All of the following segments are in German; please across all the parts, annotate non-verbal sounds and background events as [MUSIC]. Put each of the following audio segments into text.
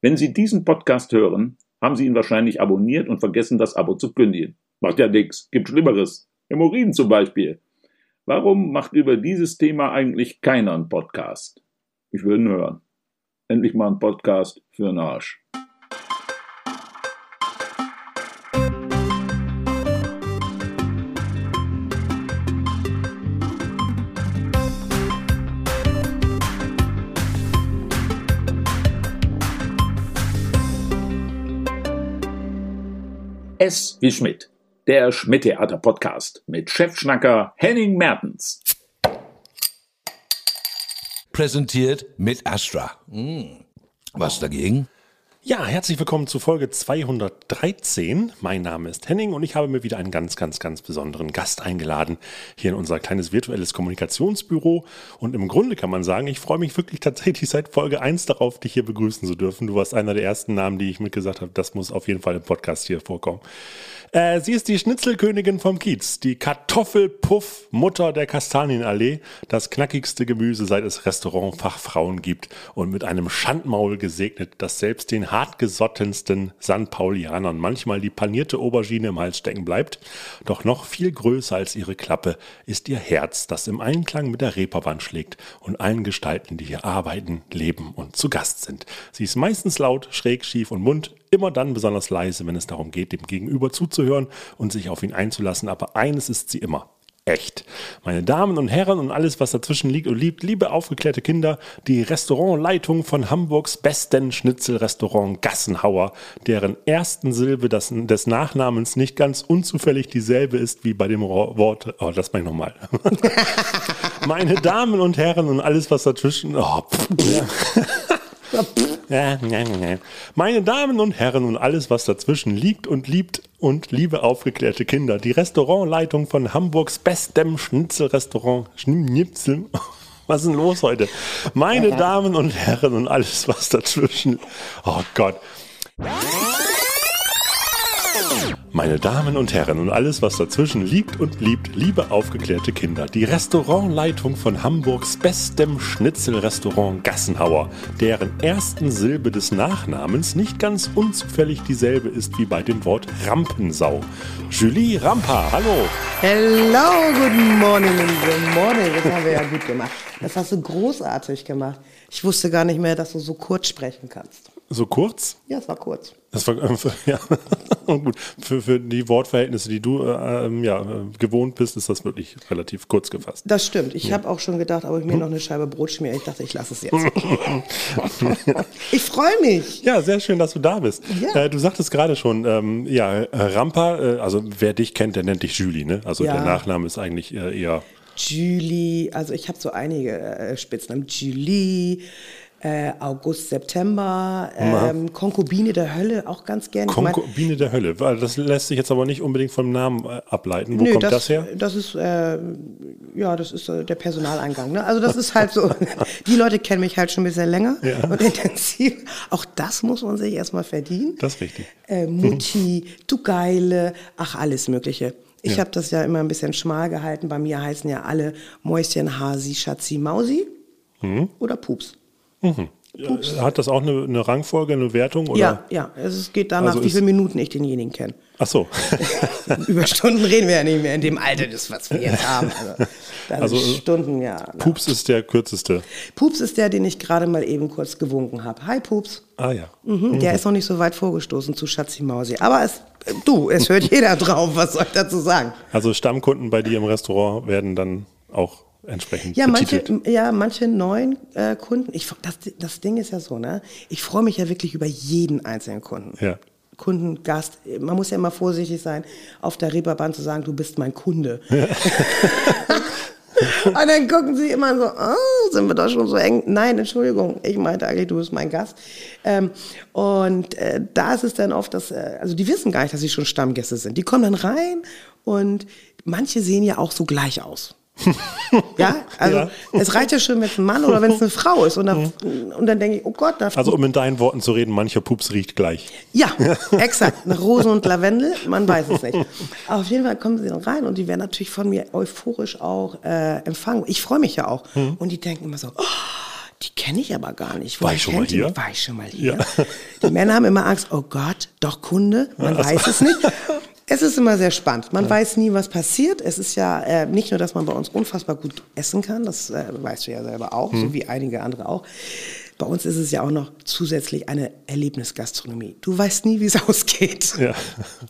Wenn Sie diesen Podcast hören, haben Sie ihn wahrscheinlich abonniert und vergessen, das Abo zu kündigen. Macht ja nix, gibt Schlimmeres. Hämorrhoiden zum Beispiel. Warum macht über dieses Thema eigentlich keiner einen Podcast? Ich würde ihn hören. Endlich mal ein Podcast für den Arsch. S wie Schmidt, der Schmidt-Theater-Podcast mit Chefschnacker Henning Mertens. Präsentiert mit Astra. Hm. Was dagegen? Ja, herzlich willkommen zu Folge 213. Mein Name ist Henning und ich habe mir wieder einen ganz, ganz, ganz besonderen Gast eingeladen hier in unser kleines virtuelles Kommunikationsbüro. Und im Grunde kann man sagen, ich freue mich wirklich tatsächlich seit Folge 1 darauf, dich hier begrüßen zu dürfen. Du warst einer der ersten Namen, die ich mitgesagt habe, das muss auf jeden Fall im Podcast hier vorkommen. Äh, sie ist die Schnitzelkönigin vom Kiez, die Kartoffelpuff-Mutter der Kastanienallee, das knackigste Gemüse, seit es Restaurantfachfrauen gibt und mit einem Schandmaul gesegnet, das selbst den hartgesottensten San Paulianern manchmal die panierte Aubergine im Hals stecken bleibt. Doch noch viel größer als ihre Klappe ist ihr Herz, das im Einklang mit der Reeperbahn schlägt und allen Gestalten, die hier arbeiten, leben und zu Gast sind. Sie ist meistens laut, schräg, schief und mund, immer dann besonders leise, wenn es darum geht, dem Gegenüber zuzuhören und sich auf ihn einzulassen. Aber eines ist sie immer. Echt. Meine Damen und Herren und alles, was dazwischen liegt und liebt, liebe aufgeklärte Kinder, die Restaurantleitung von Hamburgs besten Schnitzelrestaurant Gassenhauer, deren ersten Silbe des, des Nachnamens nicht ganz unzufällig dieselbe ist wie bei dem Wort, oh, das meine ich nochmal. [LAUGHS] Meine Damen und Herren und alles, was dazwischen, oh, pff, ja. Meine Damen und Herren und alles, was dazwischen liegt und liebt und liebe aufgeklärte Kinder, die Restaurantleitung von Hamburgs bestem Schnitzelrestaurant Schnitzel. [LAUGHS] Was ist denn los heute? Meine Damen und Herren und alles, was dazwischen. Oh Gott. Meine Damen und Herren und alles, was dazwischen liegt und liebt, liebe aufgeklärte Kinder, die Restaurantleitung von Hamburgs bestem Schnitzelrestaurant Gassenhauer, deren ersten Silbe des Nachnamens nicht ganz unzufällig dieselbe ist wie bei dem Wort Rampensau. Julie Rampa, hallo. Hello, good morning, good morning. Das haben wir ja gut gemacht. Das hast du großartig gemacht. Ich wusste gar nicht mehr, dass du so kurz sprechen kannst. So kurz? Ja, es war kurz. Das war äh, [LAUGHS] für, ja [LAUGHS] gut. Für, für die Wortverhältnisse, die du äh, ja, gewohnt bist, ist das wirklich relativ kurz gefasst. Das stimmt. Ich ja. habe auch schon gedacht, ob ich mir noch eine Scheibe Brot schmiere. Ich dachte, ich lasse es jetzt. [LAUGHS] ich freue mich. Ja, sehr schön, dass du da bist. Ja. Äh, du sagtest gerade schon, ähm, ja, Rampa, äh, also wer dich kennt, der nennt dich Julie, ne? Also der Nachname ist eigentlich äh, eher Julie, also ich habe so einige äh, Spitznamen. Julie, äh, August, September, ähm, Konkubine der Hölle auch ganz gerne. Konkubine der Hölle, weil das lässt sich jetzt aber nicht unbedingt vom Namen äh, ableiten. Wo Nö, kommt das, das, her? Das ist, äh, ja, das ist äh, der Personaleingang. Ne? Also das ist halt so, [LAUGHS] die Leute kennen mich halt schon ein bisschen länger ja. und intensiv. Auch das muss man sich erstmal verdienen. Das ist richtig. Äh, Mutti, du Geile, ach alles mögliche. Ich ja. habe das ja immer ein bisschen schmal gehalten. Bei mir heißen ja alle Mäuschen, Hasi, Schatzi, Mausi mhm. oder Pups. Mhm. Hat das auch eine, eine, Rangfolge, eine Wertung? Oder? Ja, ja. Es geht danach, also wie viele Minuten ich denjenigen kenne. Ach so. [LAUGHS] Über Stunden reden wir ja nicht mehr in dem Alter, das, was wir jetzt haben. Also, also Stunden, ja. Pups na. ist der kürzeste. Pups ist der, den ich gerade mal eben kurz gewunken habe. Hi, Pups. Ah ja. Mhm, mhm. Der ist noch nicht so weit vorgestoßen zu Schatzi Mausi. Aber es, du, es hört [LAUGHS] jeder drauf. Was soll ich dazu sagen? Also Stammkunden bei dir im Restaurant werden dann auch entsprechend ja, manche, ja, manche neuen äh, Kunden. Ich, das, das Ding ist ja so, ne? Ich freue mich ja wirklich über jeden einzelnen Kunden. Ja. Kunden, Gast. Man muss ja immer vorsichtig sein, auf der Reeperbahn zu sagen, du bist mein Kunde. Ja. [LAUGHS] [LAUGHS] Und dann gucken sie immer so, oh, sind wir da schon so eng? Nein, Entschuldigung, ich meinte eigentlich, du bist mein Gast. Ähm, und äh, da ist es dann oft, dass, äh, also die wissen gar nicht, dass sie schon Stammgäste sind. Die kommen dann rein und manche sehen ja auch so gleich aus [LAUGHS] ja, also ja. es reicht ja schon, wenn es ein Mann oder wenn es eine Frau ist. Und dann, mhm. und dann denke ich, oh Gott. Da also um in deinen Worten zu reden, mancher Pups riecht gleich. Ja, [LAUGHS] exakt. Nach Rose und Lavendel, man weiß es nicht. Aber auf jeden Fall kommen sie dann rein und die werden natürlich von mir euphorisch auch äh, empfangen. Ich freue mich ja auch. Mhm. Und die denken immer so, oh, Die kenne ich aber gar nicht. War Woher ich schon mal die hier? mich? War ich schon mal hier? Die Männer haben immer Angst, oh Gott, doch Kunde, man weiß es nicht. Es ist immer sehr spannend. Man weiß nie, was passiert. Es ist ja äh, nicht nur, dass man bei uns unfassbar gut essen kann, das äh, weißt du ja selber auch, Hm. so wie einige andere auch. Bei uns ist es ja auch noch zusätzlich eine Erlebnisgastronomie. Du weißt nie, wie es [LAUGHS] ausgeht. Ja.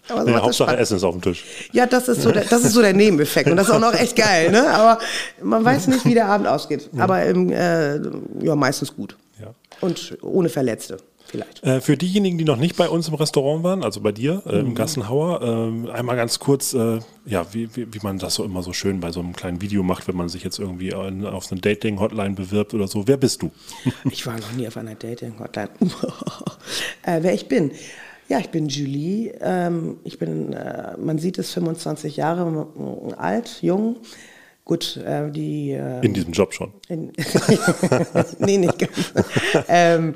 Aber so ja, Hauptsache. Essen ist auf dem Tisch. Ja, das ist so der, das ist so der Nebeneffekt. Und das ist auch noch echt geil, ne? Aber man weiß nicht, wie der Abend ausgeht. Aber ähm, äh, ja, meistens gut. Ja. Und ohne Verletzte, vielleicht. Äh, für diejenigen, die noch nicht bei uns im Restaurant waren, also bei dir äh, Mhm. im Gassenhauer, äh, einmal ganz kurz, äh, ja, wie, wie, wie man das so immer so schön bei so einem kleinen Video macht, wenn man sich jetzt irgendwie an, auf eine Dating-Hotline bewirbt oder so. Wer bist du? [LAUGHS] Ich war noch nie auf einer Dating-Hotline. [LAUGHS] äh, wer ich bin? Ja, ich bin Julie. Ähm, ich bin, äh, man sieht es, 25 Jahre alt, jung. Gut, äh, die... Äh, In diesem Job schon. In, [LAUGHS] nee, nicht ganz. ähm,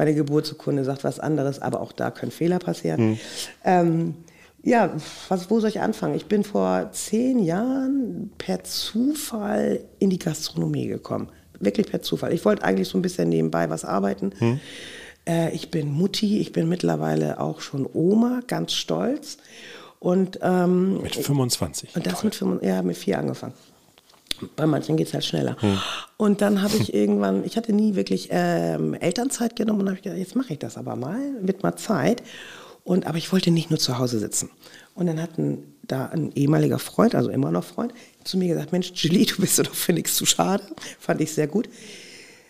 meine Geburtsurkunde sagt was anderes, aber auch da können Fehler passieren. Ähm, ja, was, wo soll ich anfangen? Ich bin vor zehn Jahren per Zufall in die Gastronomie gekommen. Wirklich per Zufall. Ich wollte eigentlich so ein bisschen nebenbei was arbeiten. Äh, ich bin Mutti, ich bin mittlerweile auch schon Oma, ganz stolz. Und ähm, Mit 25. und das mit, ja, mit vier angefangen. Bei manchen geht es halt schneller. Und dann habe ich irgendwann, ich hatte nie wirklich ähm, Elternzeit genommen und habe gedacht, jetzt mache ich das aber mal, wird mal Zeit. Und, aber ich wollte nicht nur zu Hause sitzen. Und dann hat ein, da ein ehemaliger Freund, also immer noch Freund, zu mir gesagt, Mensch, Julie, du bist [LAUGHS] doch für nichts zu schade. Fand ich sehr gut.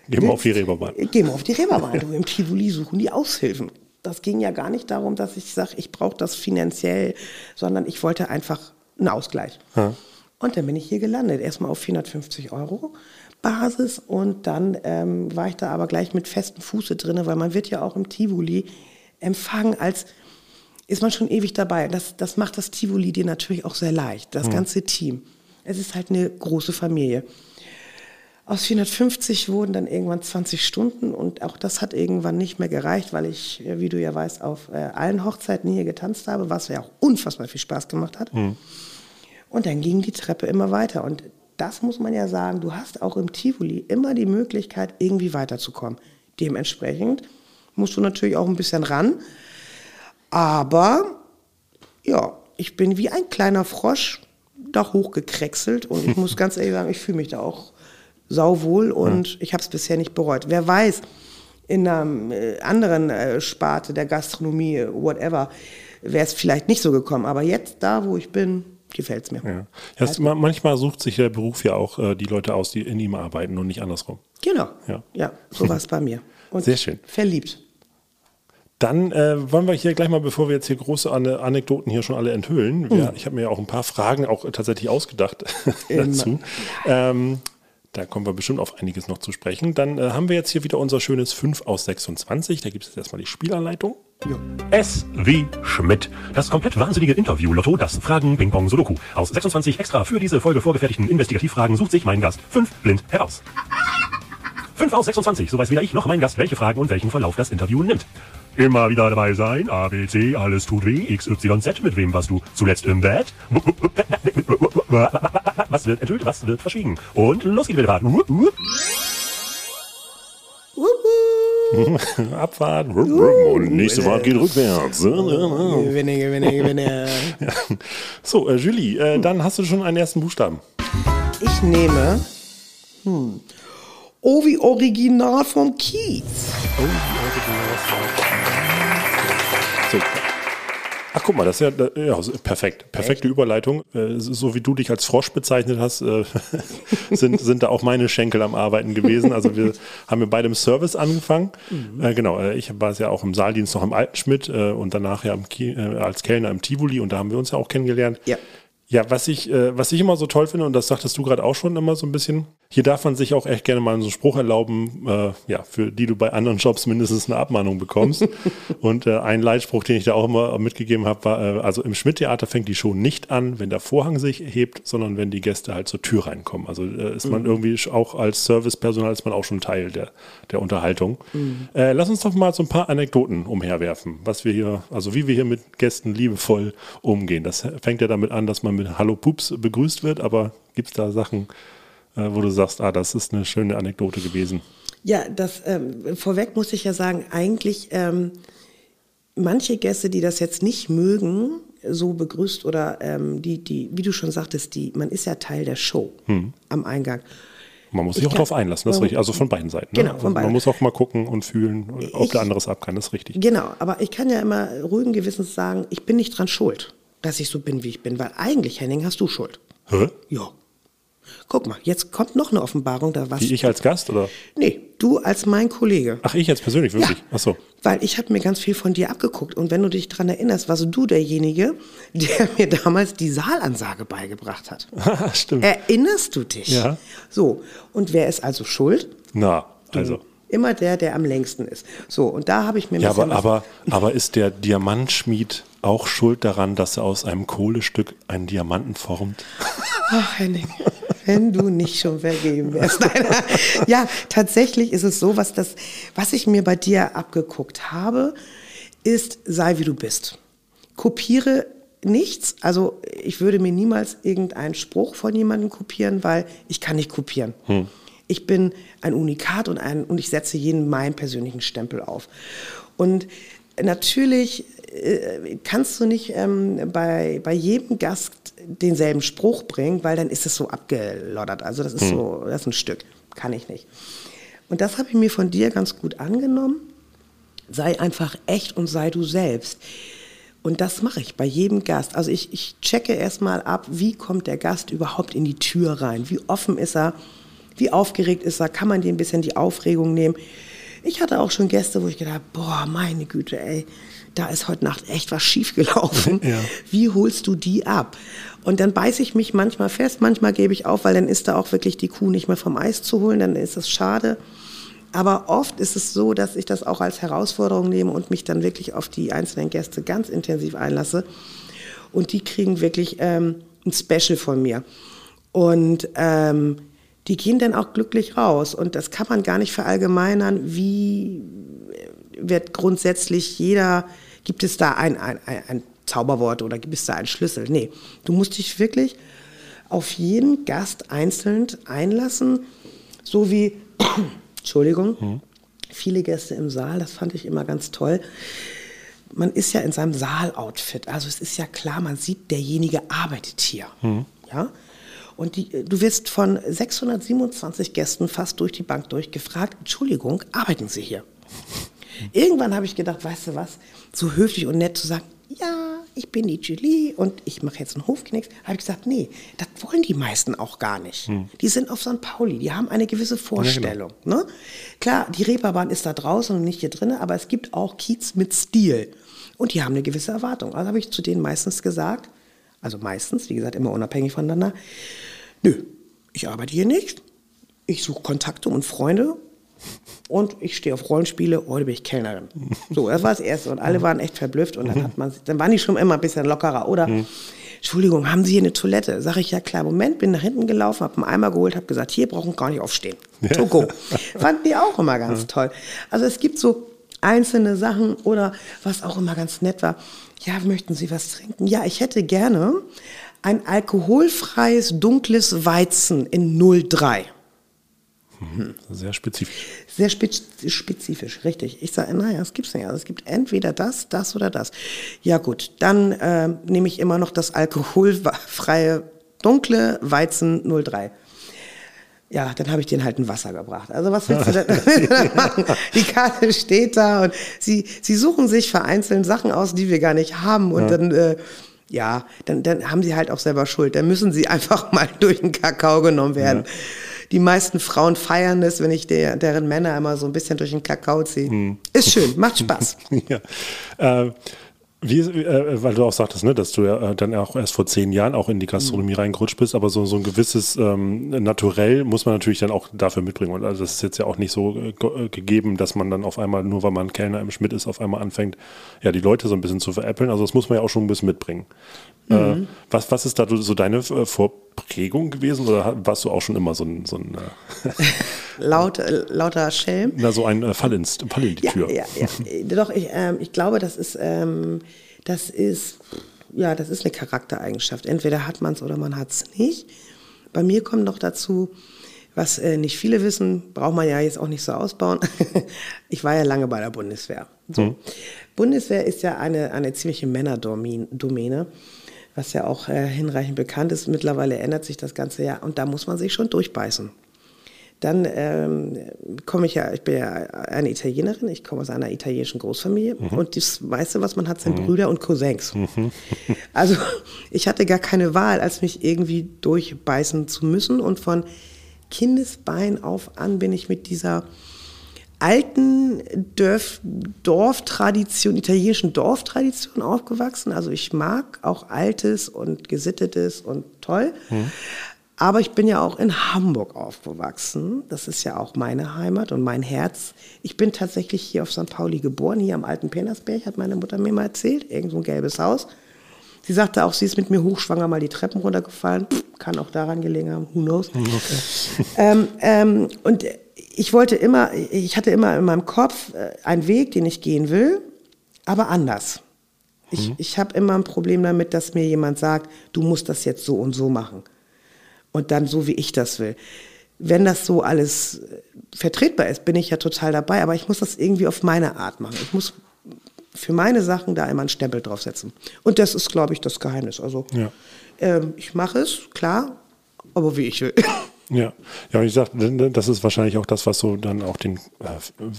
Geh mal auf die Reeperbahn. Geh mal auf die Reeperbahn. Du, Im Tivoli suchen die Aushilfen. Das ging ja gar nicht darum, dass ich sage, ich brauche das finanziell, sondern ich wollte einfach einen Ausgleich. Und dann bin ich hier gelandet. Erstmal auf 450 Euro Basis und dann ähm, war ich da aber gleich mit festem Fuße drin, weil man wird ja auch im Tivoli empfangen als ist man schon ewig dabei. Das, das macht das Tivoli dir natürlich auch sehr leicht, das ganze Team. Es ist halt eine große Familie. Aus 450 wurden dann irgendwann 20 Stunden und auch das hat irgendwann nicht mehr gereicht, weil ich, äh, wie du ja weißt, auf äh, allen Hochzeiten hier getanzt habe, was ja auch unfassbar viel Spaß gemacht hat. Und dann ging die Treppe immer weiter. Und das muss man ja sagen, du hast auch im Tivoli immer die Möglichkeit, irgendwie weiterzukommen. Dementsprechend musst du natürlich auch ein bisschen ran. Aber ja, ich bin wie ein kleiner Frosch da hochgekrächselt und ich muss [LAUGHS] ganz ehrlich sagen, ich fühle mich da auch sauwohl und ich habe es bisher nicht bereut. Wer weiß, in einer äh, anderen äh, Sparte der Gastronomie, äh, whatever, wäre es vielleicht nicht so gekommen. Aber jetzt, da wo ich bin, gefällt es mir. Ja. Ja, es, ma- manchmal sucht sich der Beruf ja auch äh, die Leute aus, die in ihm arbeiten und nicht andersrum. Genau. Ja. Ja, so war es bei mir. [LAUGHS] Und Sehr schön. Verliebt. Dann äh, wollen wir hier gleich mal, bevor wir jetzt hier große Ane Anekdoten hier schon alle enthüllen, wir, ich habe mir ja auch ein paar Fragen auch tatsächlich ausgedacht [LAUGHS] dazu. Ähm, da kommen wir bestimmt auf einiges noch zu sprechen. Dann äh, haben wir jetzt hier wieder unser schönes 5 aus 26. Da gibt es jetzt erstmal die Spielanleitung. S wie Schmidt. Das komplett wahnsinnige Interview-Lotto, das Fragen Ping Pong Sudoku. Aus 26 extra für diese Folge vorgefertigten Investigativfragen sucht sich mein Gast fünf blind heraus. 5 aus 26, so weiß weder ich noch mein Gast, welche Fragen und welchen Verlauf das Interview nimmt. Immer wieder dabei sein, A, B, C, alles tut weh, X, Y, Z, mit wem warst du zuletzt im Bett? Was wird enthüllt, was wird verschwiegen? Und los geht's wieder. [LAUGHS] Abfahrt. Und nächste Fahrt geht rückwärts. Gewinne, gewinne, gewinne. [LAUGHS] So, äh, Julie, äh, dann hast du schon einen ersten Buchstaben. Ich nehme hm, O wie Original von Kiez. So. Ach, guck mal, das ist ja, ja perfekt. Perfekte Überleitung. Äh, So wie du dich als Frosch bezeichnet hast, äh, [LAUGHS] sind, sind da auch meine Schenkel am Arbeiten gewesen. Also wir haben ja beide im Service angefangen. Äh, genau, ich war es ja auch im Saaldienst noch im Altenschmidt äh, und danach ja Ki äh, als Kellner im Tivoli und da haben wir uns ja auch kennengelernt. Ja. Ja, was ich, was ich immer so toll finde, und das sagtest du gerade auch schon immer so ein bisschen, hier darf man sich auch echt gerne mal so einen Spruch erlauben, äh, ja, für die du bei anderen Jobs mindestens eine Abmahnung bekommst. [LAUGHS] und äh, ein Leitspruch, den ich da auch immer mitgegeben habe, war, äh, also im Schmidt-Theater fängt die Show nicht an, wenn der Vorhang sich hebt, sondern wenn die Gäste halt zur Tür reinkommen. Also äh, ist man irgendwie sch- auch als Servicepersonal ist man auch schon Teil der, der Unterhaltung. Äh, lass uns doch mal so ein paar Anekdoten umherwerfen, was wir hier, also wie wir hier mit Gästen liebevoll umgehen. Das fängt ja damit an, dass man mit Hallo Pups begrüßt wird, aber gibt es da Sachen, wo du sagst, ah, das ist eine schöne Anekdote gewesen? Ja, das ähm, vorweg muss ich ja sagen, eigentlich ähm, manche Gäste, die das jetzt nicht mögen, so begrüßt oder ähm, die, die, wie du schon sagtest, die, man ist ja Teil der Show am Eingang. Man muss sich Ich auch darauf einlassen, das ist richtig. Also von beiden Seiten. Ne? Genau, von also beiden. Man muss auch mal gucken und fühlen, ob Ich- der andere es ab kann, das ist richtig. Genau, aber ich kann ja immer ruhigen Gewissens sagen, ich bin nicht dran schuld, dass ich so bin, wie ich bin, weil eigentlich, Henning, hast du Schuld. Hä? Ja. Guck mal, jetzt kommt noch eine Offenbarung, da was. Wie ich als Gast oder? Nee, du als mein Kollege. Ach, ich jetzt persönlich, wirklich? Ja. Ach so. Weil ich habe mir ganz viel von dir abgeguckt. Und wenn du dich dran erinnerst, warst du derjenige, [LAUGHS] der mir damals die Saalansage beigebracht hat. [LAUGHS] Stimmt. Erinnerst du dich? Ja. So, und wer ist also schuld? Na, also. Immer der, der am längsten ist. So, und da habe ich mir Ja, aber, aber, aber ist der Diamantschmied auch schuld daran, dass er aus einem Kohlestück einen Diamanten formt? [LAUGHS] Ach, Henning, wenn du nicht schon vergeben wärst. [LAUGHS] Nein, ja, tatsächlich ist es so, was, das, was ich mir bei dir abgeguckt habe, ist, sei wie du bist. Kopiere nichts. Also ich würde mir niemals irgendeinen Spruch von jemandem kopieren, weil ich kann nicht kopieren. Ich bin ein Unikat und, ein, und ich setze jeden meinen persönlichen Stempel auf. Und natürlich äh, kannst du nicht ähm, bei, bei jedem Gast denselben Spruch bringen, weil dann ist es so abgeloddert. Also das ist so, das ist ein Stück. Kann ich nicht. Und das habe ich mir von dir ganz gut angenommen. Sei einfach echt und sei du selbst. Und das mache ich bei jedem Gast. Also ich, ich checke erstmal ab, wie kommt der Gast überhaupt in die Tür rein? Wie offen ist er? Wie aufgeregt ist er? Kann man dir ein bisschen die Aufregung nehmen? Ich hatte auch schon Gäste, wo ich gedacht habe, boah, meine Güte, ey, da ist heute Nacht echt was schiefgelaufen. Ja. Wie holst du die ab? Und dann beiße ich mich manchmal fest, manchmal gebe ich auf, weil dann ist da auch wirklich die Kuh nicht mehr vom Eis zu holen, dann ist das schade. Aber oft ist es so, dass ich das auch als Herausforderung nehme und mich dann wirklich auf die einzelnen Gäste ganz intensiv einlasse. Und die kriegen wirklich ähm, ein Special von mir. Und ähm, die gehen dann auch glücklich raus. Und das kann man gar nicht verallgemeinern, wie wird grundsätzlich jeder, gibt es da ein, ein, ein, ein Zauberwort oder gibt es da einen Schlüssel? Nee, du musst dich wirklich auf jeden Gast einzeln einlassen, so wie, [COUGHS] Entschuldigung, viele Gäste im Saal, das fand ich immer ganz toll. Man ist ja in seinem Saaloutfit, also es ist ja klar, man sieht, derjenige arbeitet hier. Ja? Und die, du wirst von 627 Gästen fast durch die Bank durchgefragt, Entschuldigung, arbeiten Sie hier? Irgendwann habe ich gedacht, weißt du was, so höflich und nett zu sagen, ja, ich bin die Julie und ich mache jetzt einen Hofknicks, habe ich gesagt, nee, das wollen die meisten auch gar nicht. Die sind auf St. Pauli, die haben eine gewisse Vorstellung. ne? Klar, die Reeperbahn ist da draußen und nicht hier drin, aber es gibt auch Kiez mit Stil und die haben eine gewisse Erwartung. Also habe ich zu denen meistens gesagt, also meistens, wie gesagt, immer unabhängig voneinander, nö, ich arbeite hier nicht, ich suche Kontakte und Freunde und ich stehe auf Rollenspiele, heute bin ich Kellnerin. So, das war das Erste. Und alle waren echt verblüfft und dann hat man, dann waren die schon immer ein bisschen lockerer. Oder, Entschuldigung, haben Sie hier eine Toilette? Sag ich, ja klar, Moment, bin nach hinten gelaufen, habe einen Eimer geholt, habe gesagt, hier brauchen gar nicht aufstehen. To go. [LAUGHS] Fanden die auch immer ganz toll. Also es gibt so einzelne Sachen oder was auch immer ganz nett war. Ja, möchten Sie was trinken? Ja, ich hätte gerne ein alkoholfreies dunkles Weizen in 03. Sehr spezifisch. Sehr spez spezifisch, richtig. Ich sage, naja, es gibt's nicht. Also es gibt entweder das, das oder das. Ja gut, dann äh, nehme ich immer noch das alkoholfreie dunkle Weizen 03. Ja, dann habe ich denen halt ein Wasser gebracht. Also was willst du denn machen? [LAUGHS] Die Karte steht da und sie, sie suchen sich vereinzelt Sachen aus, die wir gar nicht haben. Und dann, äh, ja, dann, dann haben sie halt auch selber Schuld. Dann müssen sie [LAUGHS] einfach mal durch den Kakao genommen werden. Die meisten Frauen feiern es, wenn ich der, deren Männer immer so ein bisschen durch den Kakao ziehe. Ist schön, macht Spaß. [LAUGHS] ja. Äh, wie, äh, weil du auch sagtest, ne, dass du ja äh, dann auch erst vor zehn Jahren auch in die Gastronomie reingerutscht bist, aber so, so ein gewisses ähm, Naturell muss man natürlich dann auch dafür mitbringen. Und also das ist jetzt ja auch nicht so äh, äh, gegeben, dass man dann auf einmal, nur weil man Kellner im Schmidt ist, auf einmal anfängt, ja, die Leute so ein bisschen zu veräppeln. Also das muss man ja auch schon ein bisschen mitbringen. Äh, was, was ist da so deine äh, Vorprägung gewesen oder warst du auch schon immer so ein, so ein, äh, [LAUGHS] Laut, äh, lauter Schelm. na, so ein äh, Fall, ins, Fall in die Ja, Tür? ja, ja. [LAUGHS] Doch, ich, ähm, ich glaube, das ist, ähm, das ist, ja, das ist eine Charaktereigenschaft. Entweder hat man es oder man hat es nicht. Bei mir kommt noch dazu, Was äh, nicht viele wissen, braucht man ja jetzt auch nicht so ausbauen. [LAUGHS] ich war ja lange bei der Bundeswehr. So. Bundeswehr ist ja eine, eine ziemliche Männerdomäne, was ja auch äh, hinreichend bekannt ist. Mittlerweile ändert sich das Ganze ja und da muss man sich schon durchbeißen. Dann ähm, komme ich ja, ich bin ja eine Italienerin, ich komme aus einer italienischen Großfamilie und das meiste, was man hat, sind Brüder und Cousins. [LAUGHS] [LAUGHS] Also ich hatte gar keine Wahl, als mich irgendwie durchbeißen zu müssen und von Kindesbein auf an bin ich mit dieser alten Dorf, Dorftradition, italienischen Dorftradition aufgewachsen. Also ich mag auch Altes und Gesittetes und toll. Aber ich bin ja auch in Hamburg aufgewachsen. Das ist ja auch meine Heimat und mein Herz. Ich bin tatsächlich hier auf St. Pauli geboren, hier am alten Penersberg, hat meine Mutter mir mal erzählt. Irgend so ein gelbes Haus. Sie sagte auch, sie ist mit mir hochschwanger mal die Treppen runtergefallen. Pff, Kann auch daran gelegen haben, who knows. Ähm, ähm, und ich wollte immer, ich hatte immer in meinem Kopf äh, einen Weg, den ich gehen will, aber anders. Ich, ich habe immer ein Problem damit, dass mir jemand sagt, du musst das jetzt so und so machen. Und dann so, wie ich das will. Wenn das so alles äh, vertretbar ist, bin ich ja total dabei, aber ich muss das irgendwie auf meine Art machen. Ich muss für meine Sachen da immer einen Stempel draufsetzen. Und das ist, glaube ich, das Geheimnis. Also Ja. ähm, ich mache es, klar, aber wie ich will. [LAUGHS] Ja, ja, und ich sag, das ist wahrscheinlich auch das, was so dann auch den, äh,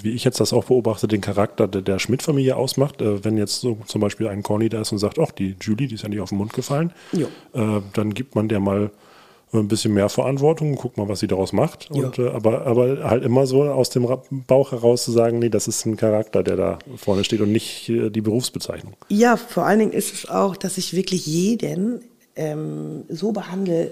wie ich jetzt das auch beobachte, den Charakter der, Schmidt-Familie ausmacht. Äh, Wenn jetzt so zum Beispiel ein Corny da ist und sagt, ach, die Julie, die ist ja nicht auf den Mund gefallen, Jo. äh, dann gibt man der mal ein bisschen mehr Verantwortung, guckt mal, was sie daraus macht. Und, äh, aber, aber halt immer so aus dem Bauch heraus zu sagen, nee, das ist ein Charakter, der da vorne steht und nicht die Berufsbezeichnung. Ja, vor allen Dingen ist es auch, dass ich wirklich jeden ähm, so behandle,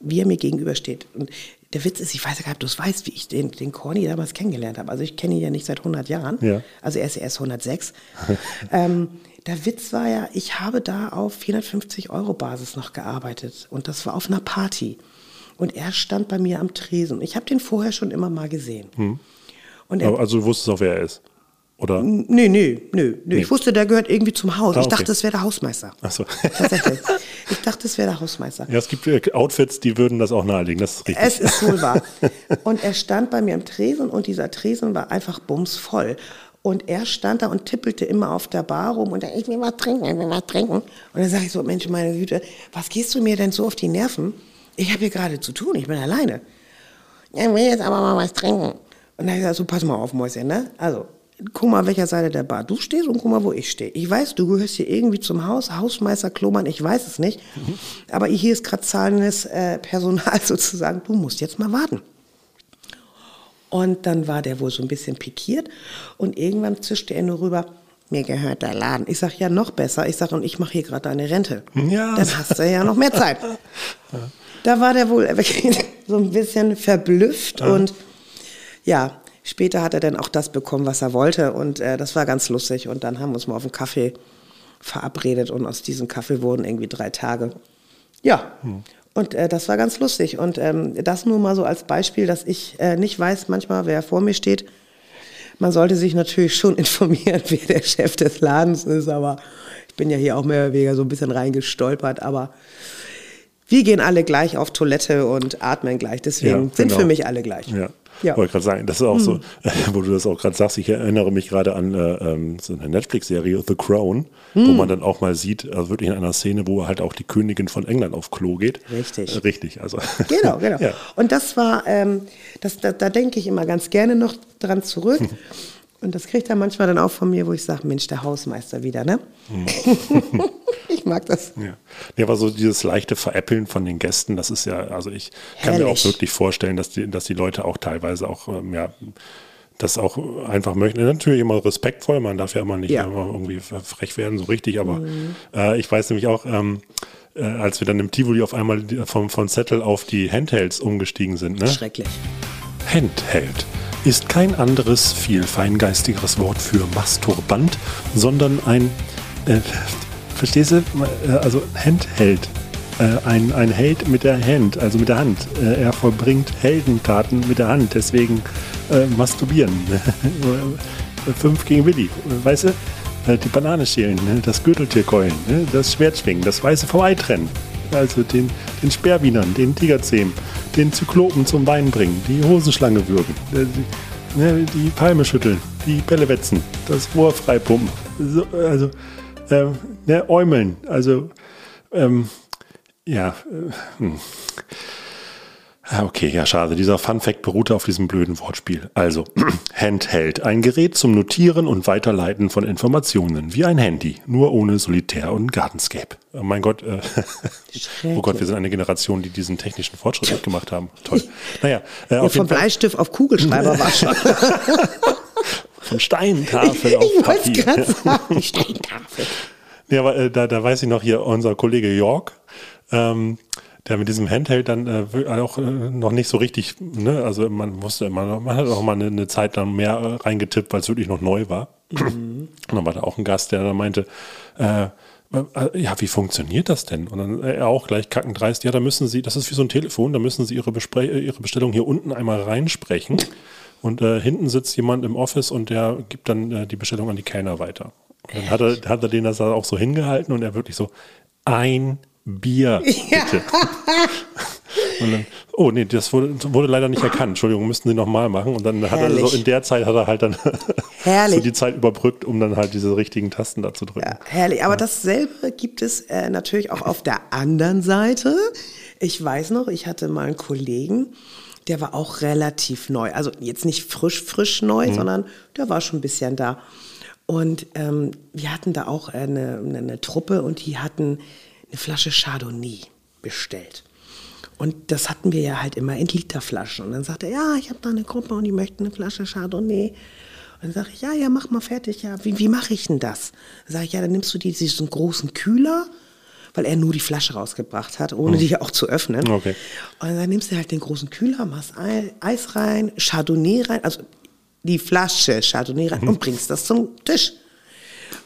wie er mir gegenübersteht. Und der Witz ist, ich weiß ja gar nicht, ob du es weißt, wie ich den, den Corny damals kennengelernt habe. Also ich kenne ihn ja nicht seit 100 Jahren. Ja. Also er ist erst 106. [LAUGHS] ähm, der Witz war ja, ich habe da auf 450 Euro Basis noch gearbeitet. Und das war auf einer Party. Und er stand bei mir am Tresen. Ich habe den vorher schon immer mal gesehen. Und er, also du wusstest auch, wer er ist. Oder? Nö, nö, nö, nö. Ich wusste, der gehört irgendwie zum Haus. Ah, Ich okay. dachte, das wäre der Hausmeister. Ach so. Tatsächlich. [LAUGHS] Ich es wäre der Hausmeister. Ja, es gibt äh, Outfits, die würden das auch nahelegen. Das ist richtig. Es ist wohl wahr. [LAUGHS] Und er stand bei mir am Tresen und dieser Tresen war einfach bumsvoll. Und er stand da und tippelte immer auf der Bar rum und er, ich will was trinken, ich will was trinken. Und dann sage ich so, Mensch, meine Güte, was gehst du mir denn so auf die Nerven? Ich habe hier gerade zu tun, ich bin alleine. Ich will jetzt aber mal was trinken. Und dann habe ich gesagt, so pass mal auf, Mäuschen, ne? Also, guck mal, welcher Seite der Bar du stehst und guck mal, wo ich stehe. Ich weiß, du gehörst hier irgendwie zum Haus, Hausmeister, Klomann, ich weiß es nicht. Aber hier ist gerade zahlendes äh, Personal [LAUGHS] sozusagen, du musst jetzt mal warten. Und dann war der wohl so ein bisschen pikiert und irgendwann zischte er nur rüber, mir gehört der Laden. Ich sag ja noch besser. Ich sag, und ich mache hier gerade eine Rente. Ja. Dann hast du ja noch mehr Zeit. [LAUGHS] Da war der wohl [LAUGHS] so ein bisschen verblüfft und ja, später hat er dann auch das bekommen, was er wollte und äh, das war ganz lustig und dann haben wir uns mal auf einen Kaffee verabredet und aus diesem Kaffee wurden irgendwie drei Tage. Ja, und äh, das war ganz lustig und ähm, das nur mal so als Beispiel, dass ich äh, nicht weiß manchmal, wer vor mir steht. Man sollte sich natürlich schon [LAUGHS] informieren, wer der Chef des Ladens ist, aber ich bin ja hier auch mehr oder weniger so ein bisschen reingestolpert, aber wir gehen alle gleich auf Toilette und atmen gleich. Deswegen Ja, sind genau. für mich alle gleich. Ja. Ja. Wollte gerade sagen, das ist auch so, [LAUGHS] wo du das auch gerade sagst, ich erinnere mich gerade an äh, ähm, so eine Netflix-Serie The Crown, wo man dann auch mal sieht, also wirklich in einer Szene, wo halt auch die Königin von England auf Klo geht. Richtig. Äh, richtig, also. Genau, genau. [LAUGHS] Ja. Und das war, ähm, das, da, da denke ich immer ganz gerne noch dran zurück. [LAUGHS] Und das kriegt er manchmal dann auch von mir, wo ich sage, Mensch, der Hausmeister wieder, ne? [LAUGHS] ich mag das. Ja. ja, aber so dieses leichte Veräppeln von den Gästen, das ist ja, also ich kann mir auch Herrlich. wirklich vorstellen, dass die, dass die Leute auch teilweise auch, ähm, ja, das auch einfach möchten. Natürlich immer respektvoll, man darf ja immer nicht Ja. immer irgendwie frech werden, so richtig, aber äh, ich weiß nämlich auch, ähm, äh, als wir dann im Tivoli auf einmal vom, von Zettel auf die Handhelds umgestiegen sind, ne? Schrecklich. Handheld ist kein anderes, viel feingeistigeres Wort für Masturbant, sondern ein, äh, verstehst du, Äh, also Handheld, äh, ein, ein Held mit der Hand, also mit der Hand. Äh, er vollbringt Heldentaten mit der Hand, deswegen masturbieren. [LAUGHS] Fünf gegen Willi, weißt du? Die Banane schälen, ne? das Gürteltier keulen, ne? das Schwert schwingen, das Weiße vom Ei trennen. Also den, den Sperrwienern, den Tigerzähmen, den Zyklopen zum Wein bringen, die Hosenschlange würgen, äh, die, ne, die Palme schütteln, die Bälle wetzen, das Rohr freipumpen. So, also, äh, ne, Äumeln, also, ähm, ja, äh, hm. Ah, Okay, ja, schade. Dieser Fun-Fact beruhte auf diesem blöden Wortspiel. Also, [CLEARS THROAT] Handheld. Ein Gerät zum Notieren und Weiterleiten von Informationen. Wie ein Handy. Nur ohne Solitär und Gardenscape. Oh mein Gott. Äh, [LAUGHS] oh Gott, wir sind eine Generation, die diesen technischen Fortschritt mitgemacht haben. Toll. Naja, äh, Ja, von Bleistift auf Kugelschreiber war schon. [LAUGHS] von Steintafel auf ich wollte Papier. es gerade sagen. Die Steintafel. Ja, aber äh, da, da weiß ich noch hier, unser Kollege York, ähm, der mit diesem Handheld dann äh, will- auch äh, noch nicht so richtig, ne, also man musste immer, man hat auch mal eine, eine Zeit lang mehr äh, reingetippt, weil es wirklich noch neu war. Und dann war da auch ein Gast, der dann meinte, äh, äh, ja, wie funktioniert das denn? Und dann äh, er auch gleich kackendreist, ja, da müssen Sie, das ist wie so ein Telefon, da müssen Sie Ihre, Bespre äh, Ihre Bestellung hier unten einmal reinsprechen. Und äh, hinten sitzt jemand im Office und der gibt dann äh, die Bestellung an die Kellner weiter. Und dann hat er, hat er den das auch so hingehalten und er wirklich so, ein Bier, bitte. Und dann, oh nee, das wurde, wurde leider nicht erkannt. Entschuldigung, müssten Sie nochmal machen. Und dann hat er so, in der Zeit hat er halt dann [LAUGHS] so die Zeit überbrückt, um dann halt diese richtigen Tasten da zu drücken. Ja, herrlich. Aber dasselbe gibt es äh, natürlich auch auf der anderen Seite. Ich weiß noch, ich hatte mal einen Kollegen, der war auch relativ neu. Also jetzt nicht frisch, frisch neu, sondern der war schon ein bisschen da. Und ähm, wir hatten da auch eine, eine, eine Truppe und die hatten eine Flasche Chardonnay bestellt. Und das hatten wir ja halt immer in Literflaschen. Und dann sagte er, ja, ich habe da eine Gruppe und die möchten eine Flasche Chardonnay. Und dann sage ich, ja, ja, mach mal fertig. Ja, wie, wie mache ich denn das? Dann sage ich, ja, dann nimmst du die, diesen großen Kühler, weil er nur die Flasche rausgebracht hat, ohne die auch zu öffnen. Okay. Und dann nimmst du halt den großen Kühler, machst Ei- Eis rein, Chardonnay rein, also die Flasche Chardonnay rein und bringst das zum Tisch.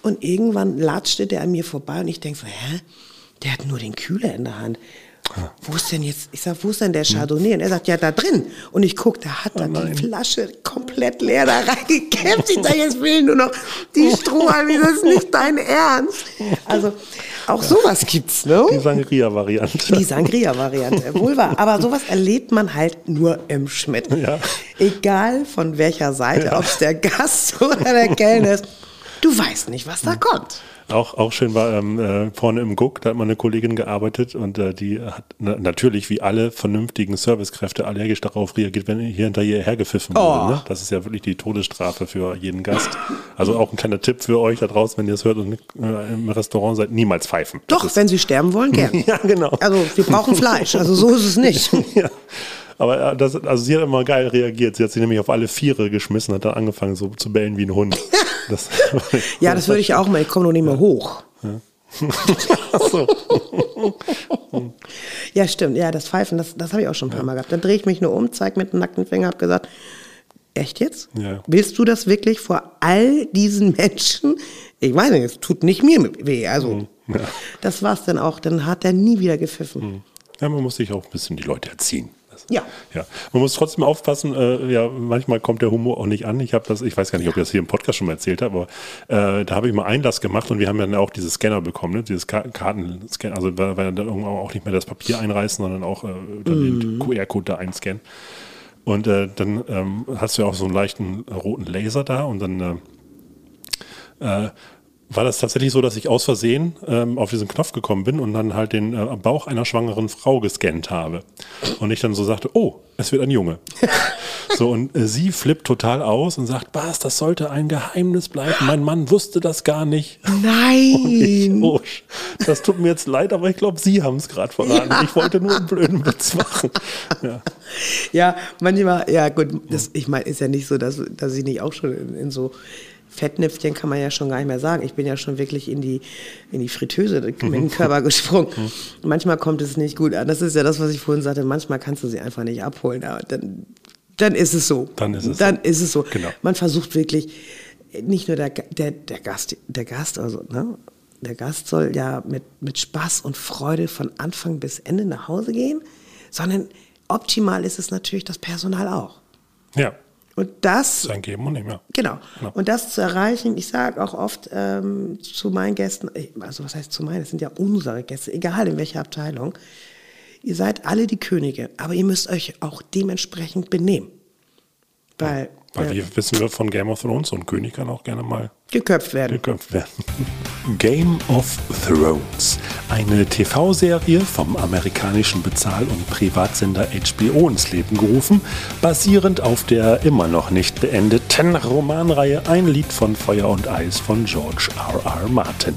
Und irgendwann latschte der an mir vorbei und ich denke so, hä? Der hat nur den Kühler in der Hand. Wo ist denn jetzt, ich sag, wo ist denn der Chardonnay? Und er sagt, ja, da drin. Und ich guck, da hat er die Flasche komplett leer da reingekippt. Ich sag, jetzt fehlen nur noch die Strohhalme, das ist nicht dein Ernst. Also, auch sowas gibt's, ne? Die Sangria-Variante. Die Sangria-Variante, wohl wahr. Aber sowas erlebt man halt nur im Schmidt. Ja. Egal von welcher Seite, ob es der Gast [LAUGHS] oder der Kellner ist. Du weißt nicht, was da kommt. Auch, auch schön war ähm, äh, vorne im Guck, da hat mal eine Kollegin gearbeitet und äh, die hat na, natürlich wie alle vernünftigen Servicekräfte allergisch darauf reagiert, wenn hier hinterher hergepfiffen Oh. wurde. Ne? Das ist ja wirklich die Todesstrafe für jeden Gast. Also auch ein kleiner Tipp für euch da draußen, wenn ihr es hört und äh, im Restaurant seid, niemals pfeifen. Doch, wenn sie sterben wollen, gern. [LAUGHS] Ja, genau. Also, wir brauchen Fleisch. Also, so ist es nicht. [LAUGHS] ja. Aber äh, das, also sie hat immer geil reagiert. Sie hat sich nämlich auf alle Viere geschmissen, hat dann angefangen so zu bellen wie ein Hund. [LAUGHS] Das, [LAUGHS] Ja, das würde ich auch mal. Ich komme noch nicht mehr hoch. [LAUGHS] So. Ja, stimmt. Ja, das Pfeifen, das, das habe ich auch schon ein paar Mal gehabt. Dann drehe ich mich nur um, zeige mit dem nackten Finger, habe gesagt, echt jetzt? Ja. Willst du das wirklich vor all diesen Menschen? Ich weiß nicht, es tut nicht mir weh. Also, Mhm. das war's dann auch. Dann hat er nie wieder gepfiffen. Ja, man muss sich auch ein bisschen die Leute erziehen. Das- Ja. ja. Man muss trotzdem aufpassen, äh, ja, manchmal kommt der Humor auch nicht an. Ich habe das, ich weiß gar nicht, ob ich das hier im Podcast schon mal erzählt habe, aber äh, da habe ich mal Einlass gemacht und wir haben dann auch diese Scanner bekommen, ne? dieses Ka Kartenscan, also weil dann irgendwann auch nicht mehr das Papier einreißen, sondern auch äh, dann den QR-Code da einscannen. Und äh, dann ähm, hast du ja auch so einen leichten roten Laser da und dann äh, äh, war das tatsächlich so, dass ich aus Versehen ähm, auf diesen Knopf gekommen bin und dann halt den äh, Bauch einer schwangeren Frau gescannt habe. Und ich dann so sagte, oh, es wird ein Junge. [LAUGHS] so, und äh, sie flippt total aus und sagt, was, das sollte ein Geheimnis bleiben. Mein Mann wusste das gar nicht. Und ich, Nein! oh, das tut mir jetzt leid, aber ich glaube, Sie haben es gerade verraten. Ich wollte nur einen blöden Witz machen. Ja. Ja, manchmal, ja gut, das, ich meine, ist ja nicht so, dass, dass ich nicht auch schon in, in so Fettnäpfchen kann man ja schon gar nicht mehr sagen. Ich bin ja schon wirklich in die, in die Fritteuse mit dem Körper gesprungen. Manchmal kommt es nicht gut an. Das ist ja das, was ich vorhin sagte. Manchmal kannst du sie einfach nicht abholen. Aber dann, dann ist es so. Dann ist es dann so. Ist es so. Genau. Man versucht wirklich, nicht nur der, der, der Gast, der Gast, also, ne? Der Gast soll ja mit, mit Spaß und Freude von Anfang bis Ende nach Hause gehen, sondern optimal ist es natürlich das Personal auch. ja. Und das Sein Geben und Nehmen, ja. Genau. Und das zu erreichen, ich sage auch oft ähm, zu meinen Gästen, äh, also was heißt zu meinen, das sind ja unsere Gäste, egal in welcher Abteilung, ihr seid alle die Könige, aber ihr müsst euch auch dementsprechend benehmen. Weil, Weil äh, wir wissen wir von Game of Thrones, so ein König kann auch gerne mal geköpft werden. geköpft werden. [LAUGHS] Game of Thrones. Eine TV-Serie vom amerikanischen Bezahl- und Privatsender HBO ins Leben gerufen, basierend auf der immer noch nicht beendeten Romanreihe Ein Lied von Feuer und Eis von George R. R. Martin.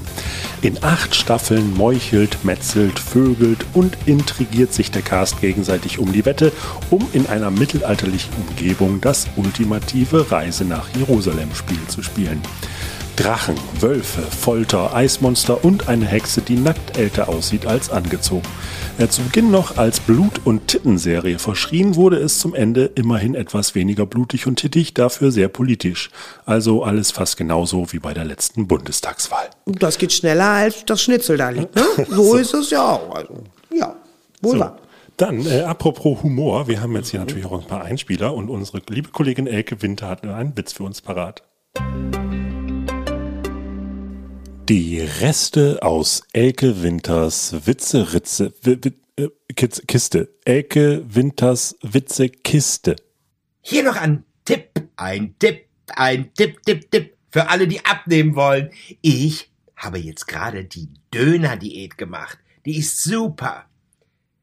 In acht Staffeln meuchelt, metzelt, vögelt und intrigiert sich der Cast gegenseitig um die Wette, um in einer mittelalterlichen Umgebung das ultimative Reise nach Jerusalem-Spiel zu spielen. Drachen, Wölfe, Folter, Eismonster und eine Hexe, die nackt älter aussieht als angezogen. Zu Beginn noch als Blut- und Tittenserie verschrien, wurde es zum Ende immerhin etwas weniger blutig und tittig, dafür sehr politisch. Also alles fast genauso wie bei der letzten Bundestagswahl. Das geht schneller, als das Schnitzel da liegt. Ne? [LAUGHS] So ist es ja auch. Also, ja, wohl So, wahr. dann, äh, apropos Humor, wir haben jetzt hier natürlich auch ein paar Einspieler und unsere liebe Kollegin Elke Winter hat einen Witz für uns parat. Die Reste aus Elke Winters Witze-Ritze, Wi- Wi- äh, Kiste. Elke Winters Witze-Kiste. Hier noch ein Tipp, ein Tipp, ein Tipp, Tipp, Tipp für alle, die abnehmen wollen. Ich habe jetzt gerade die Döner-Diät gemacht. Die ist super.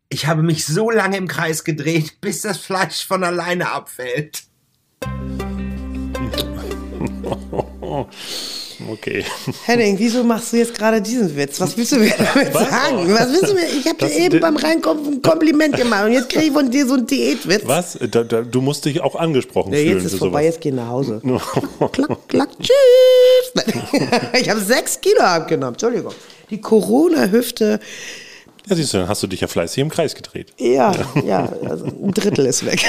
Ich habe mich so lange im Kreis gedreht, bis das Fleisch von alleine abfällt. [LAUGHS] Okay. Henning, wieso machst du jetzt gerade diesen Witz? Was willst du mir [LAUGHS] damit sagen? Was willst du mir? Ich habe dir eben beim Reinkommen ein Kompliment gemacht und jetzt kriege ich von dir so einen Diätwitz. Was? Da, da, du musst dich auch angesprochen Ja, fühlen jetzt ist vorbei, sowas. jetzt geh nach Hause. [LAUGHS] klack, klack, tschüss. [LAUGHS] ich habe sechs Kilo abgenommen, Entschuldigung. Die Corona-Hüfte, Ja, siehst du, dann hast du dich ja fleißig im Kreis gedreht. ja, ja, also ein Drittel ist weg.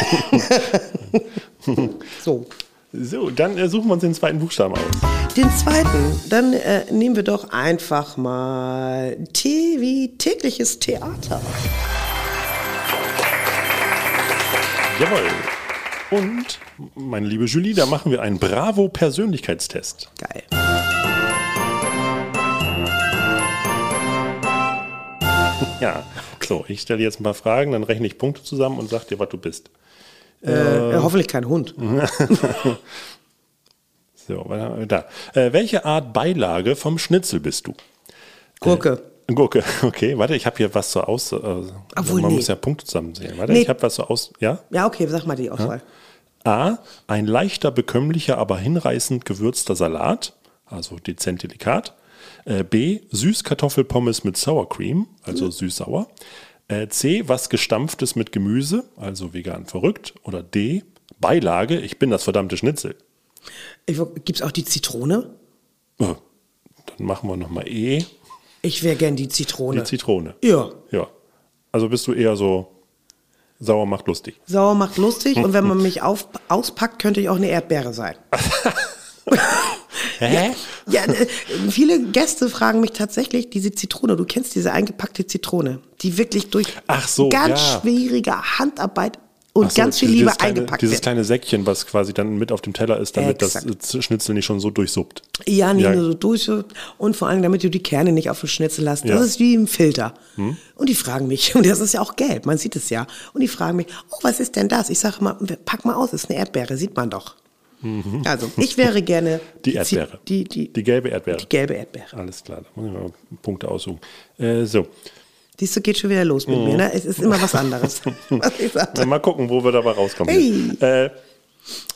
so. So, dann äh, suchen wir uns den zweiten Buchstaben aus. Den zweiten, dann äh, nehmen wir doch einfach mal T wie tägliches Theater. Jawohl. Und, meine liebe Julie, da machen wir einen Bravo-Persönlichkeitstest. Geil. [LAUGHS] Ja, so, ich stelle jetzt ein paar Fragen, dann rechne ich Punkte zusammen und sag dir, was du bist. Äh, hoffentlich kein Hund. [LAUGHS] So, da. Äh, welche Art Beilage vom Schnitzel bist du? Gurke. Gurke, [LAUGHS] okay, warte, ich habe hier was so aus. Äh, Obwohl, man nee. muss ja Punkte zusammensehen. Warte, Nee. ich habe was so aus. Ja? Ja, okay, sag mal die Auswahl. A. Ein leichter, bekömmlicher, aber hinreißend gewürzter Salat, also dezent delikat. Äh, B. Süßkartoffelpommes mit Sour Cream, also süß-sauer. Äh, C. Was gestampftes mit Gemüse, also vegan verrückt. Oder D. Beilage, ich bin das verdammte Schnitzel. Ich, gibt's auch die Zitrone? Äh, Dann machen wir nochmal E. Ich wäre gern die Zitrone. Die Zitrone. ja. Ja. Also bist du eher so sauer macht lustig. Sauer macht lustig und wenn man [LAUGHS] mich auf, auspackt, könnte ich auch eine Erdbeere sein. [LAUGHS] Hä? Ja, äh, viele Gäste fragen mich tatsächlich diese Zitrone. Du kennst diese eingepackte Zitrone, die wirklich durch so, ganz ja. schwierige Handarbeit und so, ganz viel dieses Liebe kleine, eingepackt Dieses wird. kleine Säckchen, was quasi dann mit auf dem Teller ist, damit Exakt. das äh, Schnitzel nicht schon so durchsuppt. Ja, nicht Ja. nur so durch und vor allem, damit du die Kerne nicht auf den Schnitzel hast. Das Ja. Hm? ist wie im Filter. Und die fragen mich, [LAUGHS] und das ist ja auch gelb, man sieht es ja. Und die fragen mich, oh, was ist denn das? Ich sage mal, pack mal aus, ist eine Erdbeere, sieht man doch. Also, ich wäre gerne Mhm. [LAUGHS] Die Erdbeere. Die, die, Die gelbe Erdbeere. die gelbe Erdbeere. Alles klar, da muss ich mal Punkte aussuchen. Äh, so, Siehst du, geht schon wieder los mit Mhm. mir, ne? Es ist immer was anderes. [LAUGHS] was mal gucken, wo wir dabei rauskommen. Hey. Äh,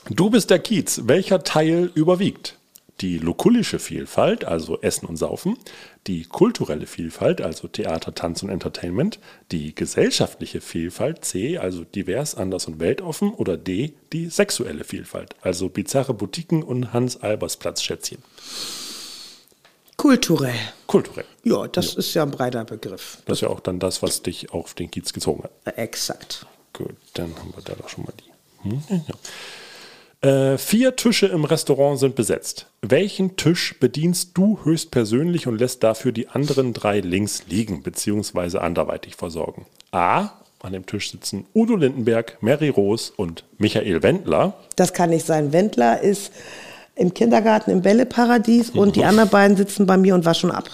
du bist der Kiez. Welcher Teil überwiegt? Die lokulische Vielfalt, also Essen und Saufen, die kulturelle Vielfalt, also Theater, Tanz und Entertainment, die gesellschaftliche Vielfalt, C, also divers, anders und weltoffen, oder D, die sexuelle Vielfalt, also bizarre Boutiquen und Hans-Albers-Platz-Schätzchen. Kulturell. Kulturell. Ja, das ist ja ein breiter Begriff. Das ist ja auch dann das, was dich auf den Kiez gezogen hat. Äh, Exakt. Gut, dann haben wir da doch schon mal die. Hm, ja. Äh, vier Tische im Restaurant sind besetzt. Welchen Tisch bedienst du höchstpersönlich und lässt dafür die anderen drei links liegen bzw. anderweitig versorgen? A. An dem Tisch sitzen Udo Lindenberg, Mary Roos und Michael Wendler. Das kann nicht sein. Wendler ist im Kindergarten im Bälleparadies [LAUGHS] und die anderen beiden sitzen bei mir und waschen ab.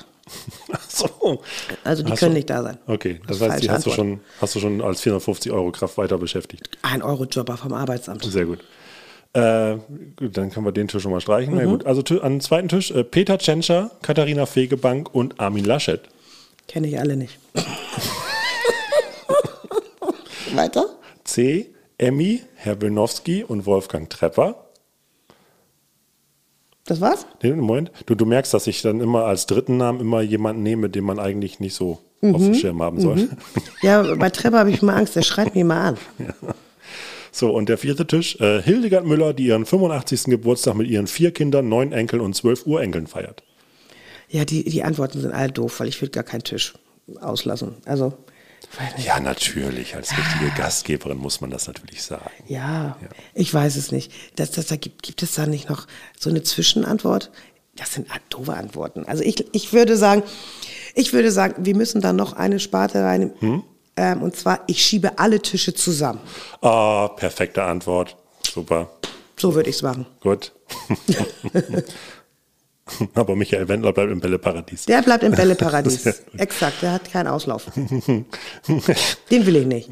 Ach so. Also die Hast können du- nicht da sein. Okay, das, ist heißt, die hast du, schon, hast du schon als 450 Euro Kraft weiter beschäftigt. Ein Euro-Jobber vom Arbeitsamt. Sehr gut. Äh, gut, dann können wir den Tisch schon mal streichen. Mhm. Na gut, also an den zweiten Tisch äh, Peter Tschentscher, Katharina Fegebank und Armin Laschet. Kenne ich alle nicht. [LAUGHS] Weiter? C. Emmy, Herr Wilnowski und Wolfgang Trepper. Das war's? Nee, Moment. Du, du merkst, dass ich dann immer als dritten Namen immer jemanden nehme, den man eigentlich nicht so auf dem Schirm haben soll. Ja, bei Trevor habe ich mal Angst, der schreit mich mal an. [LAUGHS] So, und der vierte Tisch, äh, Hildegard Müller, die ihren 85. Geburtstag mit ihren vier Kindern, neun Enkeln und zwölf Urenkeln feiert. Ja, die, die Antworten sind alle doof, weil ich würde gar keinen Tisch auslassen. Also. Ja, natürlich. Als richtige Gastgeberin muss man das natürlich sagen. Ja, ich weiß es nicht. Das, das, da gibt, gibt es da nicht noch so eine Zwischenantwort? Das sind doofe Antworten. Also ich, ich würde sagen, ich würde sagen, wir müssen da noch eine Sparte rein. Ähm, und zwar, ich schiebe alle Tische zusammen. Ah, perfekte Antwort. Super. So würde ich es machen. Gut. [LAUGHS] [LAUGHS] Aber Michael Wendler bleibt im Bälleparadies. Der bleibt im Bälleparadies. [LAUGHS] Exakt, der hat keinen Auslauf. [LAUGHS] Den will ich nicht.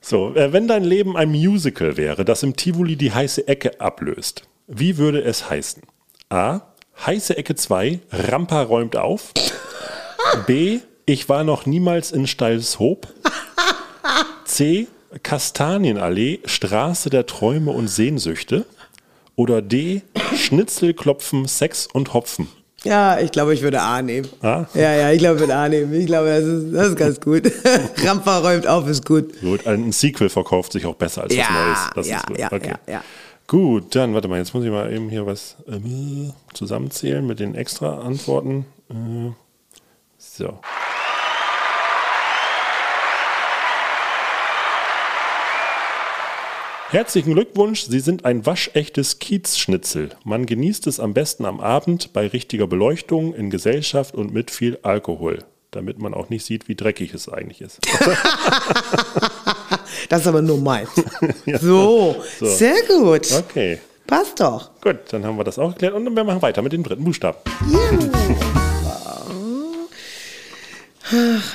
So, äh, wenn dein Leben ein Musical wäre, das im Tivoli die heiße Ecke ablöst, wie würde es heißen? A. Heiße Ecke 2, Rampa räumt auf. B. Ich war noch niemals in Steilshoop. C. Kastanienallee, Straße der Träume und Sehnsüchte. Oder D. Schnitzelklopfen, Sex und Hopfen. Ja, ich glaube, ich würde A nehmen. A? Ja, ja, ich glaube, ich würde A nehmen. Ich glaube, das ist, das ist ganz gut. [LAUGHS] Rampa räumt auf, ist gut. Gut, ein Sequel verkauft sich auch besser als Ja, was Neues. Das ja, ist gut. ja, okay. ja, ja. Gut, dann warte mal, jetzt muss ich mal eben hier was ähm, zusammenzählen mit den extra Antworten. Äh, so. Herzlichen Glückwunsch, Sie sind ein waschechtes Kiezschnitzel. Man genießt es am besten am Abend bei richtiger Beleuchtung, in Gesellschaft und mit viel Alkohol, damit man auch nicht sieht, wie dreckig es eigentlich ist. [LAUGHS] Das ist aber nur meins. [LAUGHS] so, sehr gut. Okay. Passt doch. Gut, dann haben wir das auch geklärt und wir machen weiter mit dem dritten Buchstaben. [LAUGHS]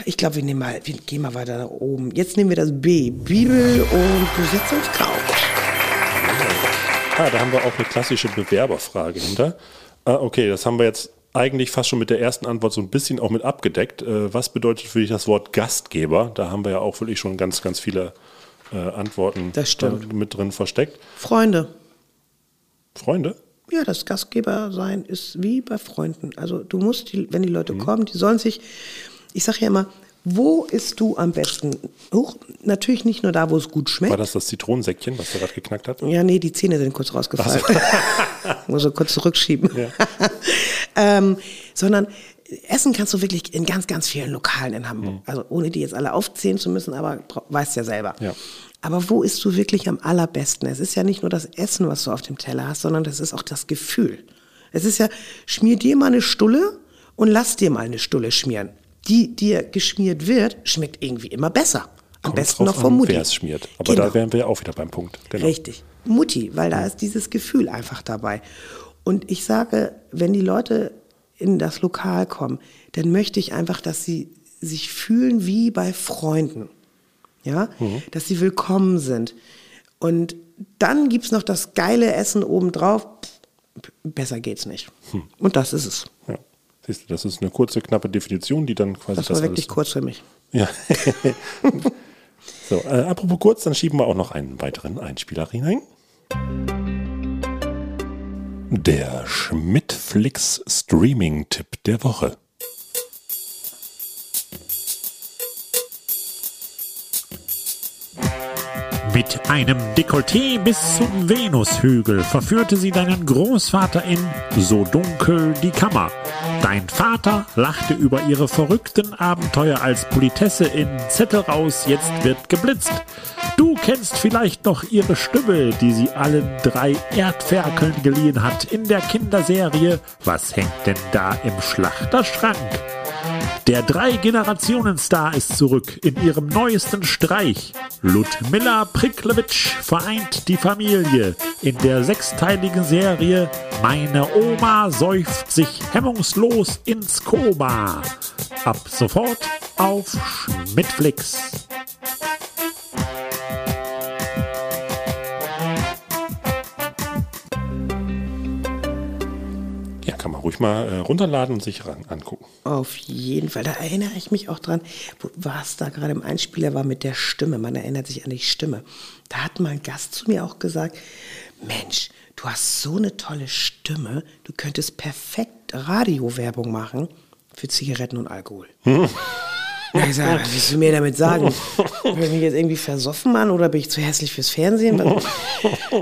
Ich glaube, wir nehmen mal, wir gehen mal weiter nach oben. Jetzt nehmen wir das B. Bibel und Besetzungskraut. Ah, da haben wir auch eine klassische Bewerberfrage hinter. Ah, okay, das haben wir jetzt eigentlich fast schon mit der ersten Antwort so ein bisschen auch mit abgedeckt. Äh, was bedeutet für dich das Wort Gastgeber? Da haben wir ja auch wirklich schon ganz, ganz viele äh, Antworten äh, mit drin versteckt. Freunde. Freunde? Ja, das Gastgeber sein ist wie bei Freunden. Also du musst, die, wenn die Leute kommen, die sollen sich, ich sage ja immer, wo isst du am besten? Huch, natürlich nicht nur da, wo es gut schmeckt. War das das Zitronensäckchen, was da gerade geknackt hat? Ja, nee, die Zähne sind kurz rausgefallen. [LAUGHS] Muss so kurz zurückschieben. Ja. [LAUGHS] ähm, sondern essen kannst du wirklich in ganz, ganz vielen Lokalen in Hamburg. Mhm. Also ohne die jetzt alle aufzählen zu müssen, aber weißt ja selber. Ja. Aber wo isst du wirklich am allerbesten? Es ist ja nicht nur das Essen, was du auf dem Teller hast, sondern das ist auch das Gefühl. Es ist ja, schmier dir mal eine Stulle und lass dir mal eine Stulle schmieren. Die dir geschmiert wird, schmeckt irgendwie immer besser. Am Kommt besten noch vom Mutti. Wer es schmiert. Aber Genau. da wären wir ja auch wieder beim Punkt. Genau. Richtig. Mutti, weil da ist dieses Gefühl einfach dabei. Und ich sage, wenn die Leute in das Lokal kommen, dann möchte ich einfach, dass sie sich fühlen wie bei Freunden. Ja, dass sie willkommen sind. Und dann gibt's noch das geile Essen obendrauf. Besser geht's nicht. Und das ist es. Siehst du, das ist eine kurze, knappe Definition, die dann quasi Das war wirklich alles- kurz für mich. Ja. [LAUGHS] so, äh, apropos kurz, dann schieben wir auch noch einen weiteren Einspieler hinein. Der Schmidtflix Streaming-Tipp der Woche. Mit einem Dekolleté bis zum Venushügel verführte sie deinen Großvater in So dunkel die Kammer. Dein Vater lachte über ihre verrückten Abenteuer als Politesse in Zettel raus, jetzt wird geblitzt. Du kennst vielleicht noch ihre Stimme, die sie allen drei Erdferkeln geliehen hat in der Kinderserie Was hängt denn da im Schlachterschrank? Der Drei-Generationen-Star ist zurück in ihrem neuesten Streich. Ludmilla Priklewitsch vereint die Familie in der sechsteiligen Serie Meine Oma seufzt sich hemmungslos ins Koma. Ab sofort auf Schmidtflix. Kann man ruhig mal äh, runterladen und sich ran angucken. Auf jeden Fall. Da erinnere ich mich auch dran, was da gerade im Einspieler war mit der Stimme. Man erinnert sich an die Stimme. Da hat mal ein Gast zu mir auch gesagt, Mensch, du hast so eine tolle Stimme, du könntest perfekt Radiowerbung machen für Zigaretten und Alkohol. Ja, [LAUGHS] ich sag, was willst du mir damit sagen? Bin ich jetzt irgendwie versoffen, Mann, oder bin ich zu hässlich fürs Fernsehen?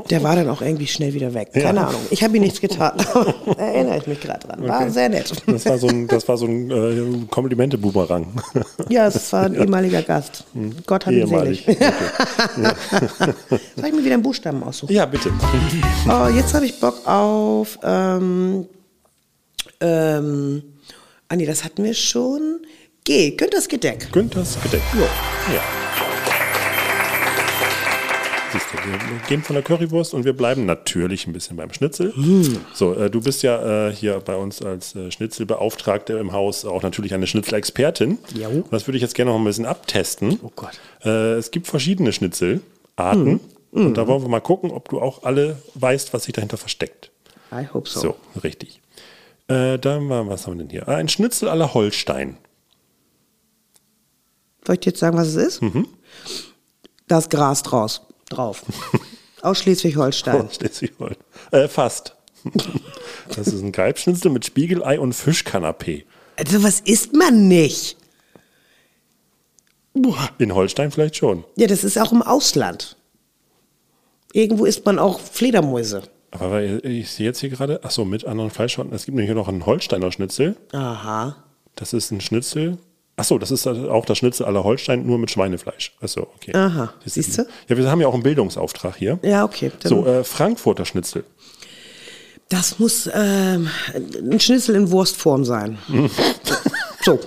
Der war dann auch irgendwie schnell wieder weg. Keine Ahnung. Ich habe ihm nichts getan. [LAUGHS] erinnere ich mich gerade dran. War sehr nett. Das war so ein, das war so ein äh, Komplimente-Boomerang. Ja, es war ein ehemaliger Gast. Gott hat ihn Ehemalig. selig. [LAUGHS] Soll ich mir wieder einen Buchstaben aussuchen? ja, bitte. Oh, jetzt habe ich Bock auf. Ähm, ähm, ah, nee, das hatten wir schon. G. Günthers Gedeck. Günthers Gedeck. Ja. Siehst du, wir gehen von der Currywurst und wir bleiben natürlich ein bisschen beim Schnitzel. So, äh, du bist ja äh, hier bei uns als äh, Schnitzelbeauftragte im Haus auch natürlich eine Schnitzelexpertin. Und Das würde ich jetzt gerne noch ein bisschen abtesten. Oh Gott. Äh, es gibt verschiedene Schnitzelarten. Und da wollen wir mal gucken, ob du auch alle weißt, was sich dahinter versteckt. I hope so. So, richtig. Äh, dann was haben wir denn hier? Ah, Ein Schnitzel la Holstein. Soll ich dir jetzt sagen, was es ist? Mhm. Da ist Gras draus, drauf. [LAUGHS] Aus Schleswig-Holstein. Oh, Schleswig-Holstein. Äh, fast. [LAUGHS] Das ist ein Kalbschnitzel mit Spiegelei und Fischkanapé. Also, was isst man nicht? Boah. In Holstein vielleicht schon. Ja, das ist auch im Ausland. Irgendwo isst man auch Fledermäuse. Aber ich sehe jetzt hier gerade, ach so, mit anderen Fleischsorten. Es gibt nämlich hier noch einen Holsteiner Schnitzel. Aha. Das ist ein Schnitzel. Ach so, das ist auch das Schnitzel aller Holstein, nur mit Schweinefleisch. Ach so, okay. Aha. Siehst du? Ja, wir haben ja auch einen Bildungsauftrag hier. Ja, okay. So, äh, Frankfurter Schnitzel. Das muss ähm, ein Schnitzel in Wurstform sein. so,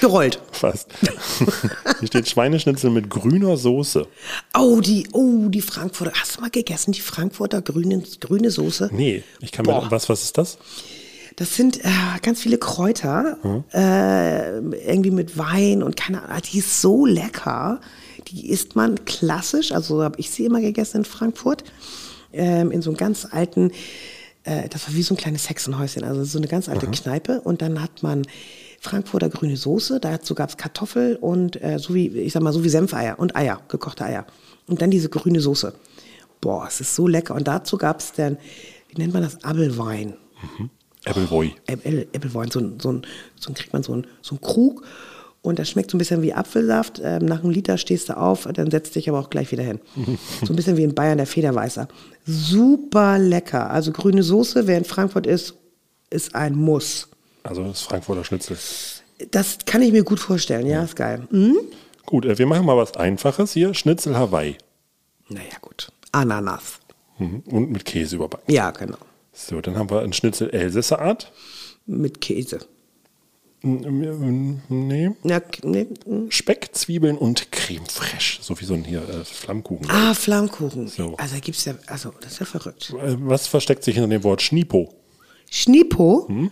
gerollt. [LAUGHS] Fast. [LAUGHS] hier steht Schweineschnitzel mit grüner Soße. Oh, die, oh, die Frankfurter. Hast du mal gegessen, die Frankfurter grüne, grüne Soße? Nee, ich kann mir. Was, was ist das? Das sind äh, ganz viele Kräuter, äh, irgendwie mit Wein und keine Ahnung. Die ist so lecker. Die isst man klassisch, also habe ich sie immer gegessen in Frankfurt, ähm, in so einem ganz alten, äh, das war wie so ein kleines Hexenhäuschen, also so eine ganz alte Kneipe. Und dann hat man Frankfurter grüne Soße, dazu gab es Kartoffel und äh, so wie, ich sag mal, so wie Senfeier und Eier, gekochte Eier. Und dann diese grüne Soße. Boah, es ist so lecker. Und dazu gab es dann, wie nennt man das, Abelwein. Appleboy. Apple, Applewein, so, so, ein- so kriegt man so einen so einen Krug und das schmeckt so ein bisschen wie Apfelsaft. Ähm, nach einem Liter stehst du auf, dann setzt dich aber auch gleich wieder hin. [LAUGHS] so ein bisschen wie in Bayern der Federweißer. Super lecker. Also grüne Soße, wer in Frankfurt ist, ist ein Muss. Also das Frankfurter Schnitzel. Das kann ich mir gut vorstellen, ja, ist geil. Mhm. Gut, äh, wir machen mal was Einfaches hier. Schnitzel Hawaii. Naja, gut. Ananas. Mhm. Und mit Käse überbacken. Ja, genau. So, dann haben wir ein Schnitzel Elsässer Art. Mit Käse. Mm, Nee. Ja, k- nee. mm. Speck, Zwiebeln und Creme fraiche. So wie so ein hier äh, Flammkuchen. Ah, Flammkuchen. So. Also da gibt's ja, also das ist ja verrückt. Äh, Was versteckt sich hinter dem Wort Schnipo Schnippo. Hm?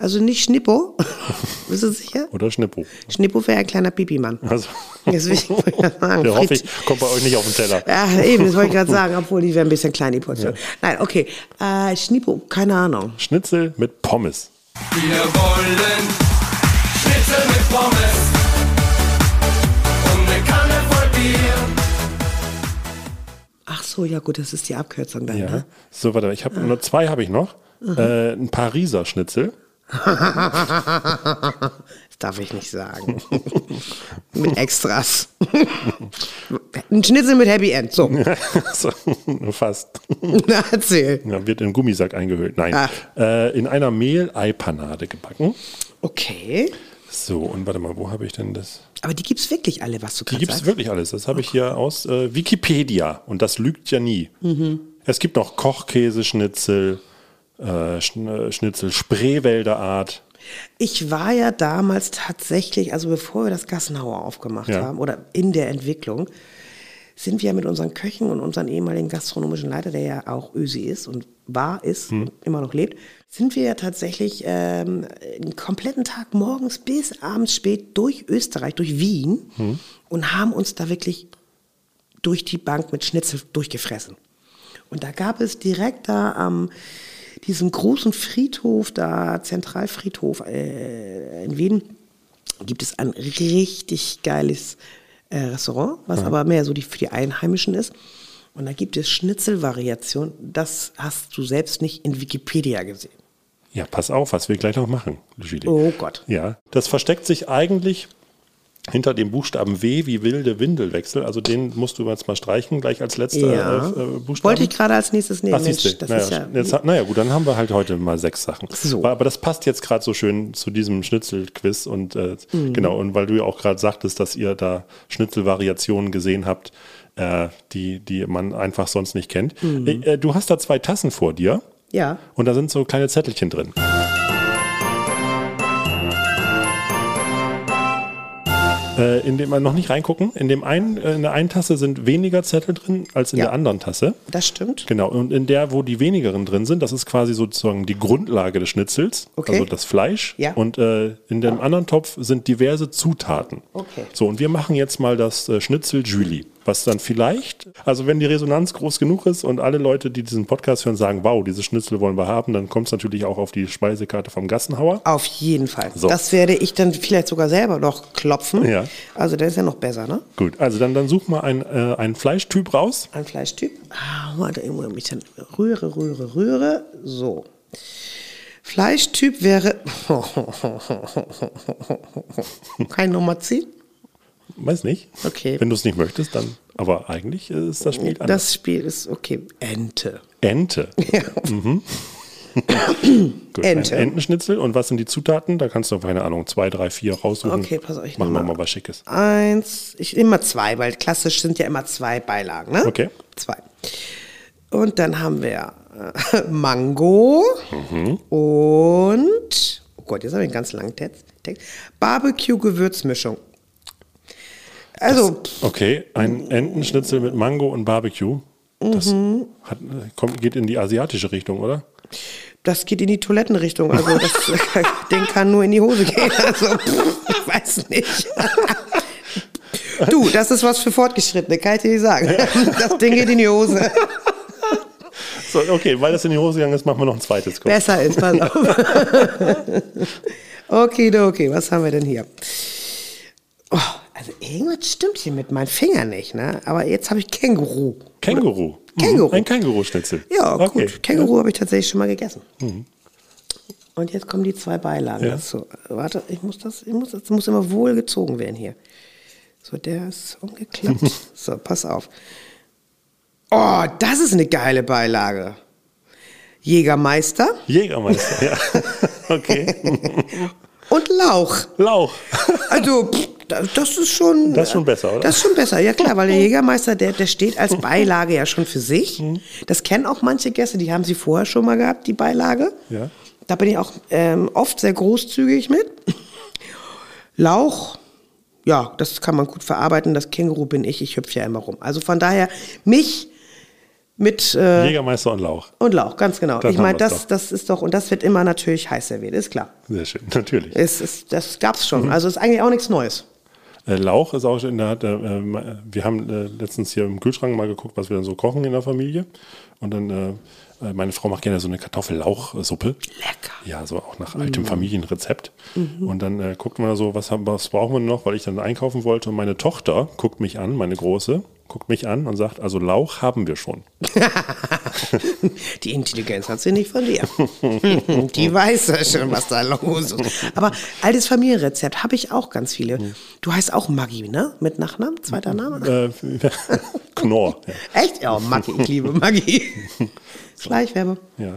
Also nicht Schnippo. [LAUGHS] Bist du sicher? oder Schnippo? Schnippo wäre ein kleiner Pipi-Mann. Also, Deswegen wollte ich gerade [LAUGHS] sagen. der hoffe ich, kommt bei euch nicht auf den Teller. Ja, eben, das wollte ich gerade [LAUGHS] sagen, obwohl die wäre ein bisschen klein, die Portion. Nein, okay. Äh, Schnippo, keine Ahnung. Schnitzel mit Pommes. Wir wollen Schnitzel mit Pommes und eine Kanne voll Bier. Ach so, ja gut, das ist die Abkürzung dann, Ja. ne? So, warte, ich habe nur zwei habe ich noch. Äh, ein Pariser Schnitzel. [LAUGHS] Das darf ich nicht sagen. mit Extras. ein Schnitzel mit Happy End. So, [LAUGHS] so, fast. na erzähl. Ja, wird in Gummisack eingehüllt. Nein. Ah. Äh, in einer Mehl-Ei-Panade gebacken. Okay. So, und warte mal, wo habe ich denn das? Aber die gibt's wirklich alle, was du Die gerade gibt es wirklich alles. Das habe ich hier aus äh, Wikipedia. Und das lügt ja nie. Mhm. Es gibt noch Kochkäseschnitzel, äh, äh, Schnitzel Spreewälder Art. Ich war ja damals tatsächlich, also bevor wir das Gassenhauer aufgemacht Ja. haben oder in der Entwicklung, sind wir mit unseren Köchen und unseren ehemaligen gastronomischen Leiter, der ja auch Ösi ist und war, ist und immer noch lebt, sind wir ja tatsächlich ähm, einen kompletten Tag morgens bis abends spät durch Österreich, durch Wien und haben uns da wirklich durch die Bank mit Schnitzel durchgefressen. Und da gab es direkt da am diesem großen Friedhof, da Zentralfriedhof äh, in Wien, gibt es ein richtig geiles äh, Restaurant, was aber mehr so die, für die Einheimischen ist. Und da gibt es Schnitzelvariation. Das hast du selbst nicht in Wikipedia gesehen. Ja, pass auf, was wir gleich noch machen, Julie. Oh Gott. Ja, das versteckt sich eigentlich hinter dem Buchstaben W wie wilde Windelwechsel. Also den musst du jetzt mal streichen, gleich als letzter Ja. äh, äh, Buchstaben. Wollte ich gerade als nächstes nehmen. Ach, Mensch, das naja, ist ja. jetzt, naja, gut, dann haben wir halt heute mal sechs Sachen. So. Aber das passt jetzt gerade so schön zu diesem Schnitzelquiz und äh, Mhm. genau, und weil du ja auch gerade sagtest, dass ihr da Schnitzelvariationen gesehen habt, äh, die, die man einfach sonst nicht kennt. Mhm. Äh, du hast da zwei Tassen vor dir ja. und da sind so kleine Zettelchen drin. Äh, in dem man noch nicht reingucken. In dem einen, äh, in der einen Tasse sind weniger Zettel drin als in Ja. der anderen Tasse. Das stimmt. Genau, und in der, wo die wenigeren drin sind, das ist quasi sozusagen die Grundlage des Schnitzels, Okay. also das Fleisch. Ja. Und äh, in dem anderen Topf sind diverse Zutaten. Okay. So, und wir machen jetzt mal das äh, Schnitzel Julie, was dann vielleicht, also wenn die Resonanz groß genug ist und alle Leute, die diesen Podcast hören, sagen, wow, dieses Schnitzel wollen wir haben, dann kommt es natürlich auch auf die Speisekarte vom Gassenhauer. Auf jeden Fall. So. Das werde ich dann vielleicht sogar selber noch klopfen. Ja. Also der ist ja noch besser, ne? Gut, also dann, dann such mal ein, äh, einen Fleischtyp raus. Ein Fleischtyp. Ah, warte, ich muss ein bisschen rühre, rühre, rühre. So. Fleischtyp wäre [LAUGHS] kein Nummer 10. Weiß nicht. Okay. Wenn du es nicht möchtest, dann. Aber eigentlich äh, ist das Spiel anders. Das Spiel ist okay. Ente. Ente. [LAUGHS] Ja. [COUGHS] Gut, Ente. Entenschnitzel. Und was sind die Zutaten? Da kannst du, keine Ahnung, zwei, drei, vier raussuchen. Okay, pass auf, ich Machen wir mal- was Schickes. Eins, ich immer zwei, weil klassisch sind ja immer zwei Beilagen, ne? Okay. Zwei. Und dann haben wir äh, [LAUGHS] Mango Mhm. und, oh Gott, jetzt habe ich einen ganz langen. Text. Barbecue-Gewürzmischung. Also, Okay, ein Entenschnitzel mit Mango und Barbecue. Das Mhm. hat, kommt, geht in die asiatische Richtung, oder? das geht in die Toilettenrichtung. Also, das [LAUGHS] Ding kann nur in die Hose gehen. Also, ich weiß nicht. Du, das ist was für Fortgeschrittene, kann ich dir nicht sagen. Das Ding geht in die Hose. So, okay, weil das in die Hose gegangen ist, machen wir noch ein zweites. Komm. Besser ist, pass auf. [LAUGHS] okay, okay, was haben wir denn hier? Oh, also irgendwas stimmt hier mit meinen Fingern nicht, ne? Aber jetzt habe ich Känguru. Känguru. Mhm, Känguru. Ein Känguru-Schnitzel. Ja, okay. gut. Känguru habe ich tatsächlich schon mal gegessen. Und jetzt kommen die zwei Beilagen Ja. dazu. Warte, ich muss das, ich muss, das muss immer wohl gezogen werden hier. So, der ist umgeklappt. [LAUGHS] so, pass auf. Oh, das ist eine geile Beilage. Jägermeister Jägermeister, ja. [LAUGHS] okay. und Lauch. Lauch. Also, pff, [LAUGHS] das ist schon. Das ist schon besser, oder? Das ist schon besser, ja klar, weil der [LAUGHS] Jägermeister, der, der steht als Beilage ja schon für sich. Das kennen auch manche Gäste, die haben sie vorher schon mal gehabt, die Beilage. Ja. Da bin ich auch ähm, oft sehr großzügig mit. Lauch, ja, das kann man gut verarbeiten. Das Känguru bin ich, ich hüpfe ja immer rum. Also von daher, mich mit äh, Jägermeister und Lauch. und Lauch, ganz genau. Dann ich meine, das, doch. das ist doch, und das wird immer natürlich heiß serviert, ist klar. Sehr schön, [LAUGHS] natürlich. Es ist, das gab's schon. Mhm. Also ist eigentlich auch nichts Neues. Äh, Lauch ist auch in der, der äh, wir haben äh, letztens hier im Kühlschrank mal geguckt, was wir dann so kochen in der Familie. Und dann, äh, äh, meine Frau macht gerne so eine Kartoffellauchsuppe. Lecker. Ja, so auch nach Mhm. altem Familienrezept. Und dann äh, guckt man da so, was, haben, was brauchen wir noch, weil ich dann einkaufen wollte. Und meine Tochter guckt mich an, meine Große, guckt mich an und sagt, also Lauch haben wir schon. [LAUGHS] Die Intelligenz hat sie nicht von dir. Die weiß ja schon, was da los ist. Aber altes Familienrezept habe ich auch ganz viele. Du heißt auch Maggi, ne? Mit Nachnamen? Zweiter Name? Äh, [LAUGHS] Knorr. Ja. Echt? Ja, Maggi, ich liebe Maggi. [LAUGHS] Schleichwerbe. ja.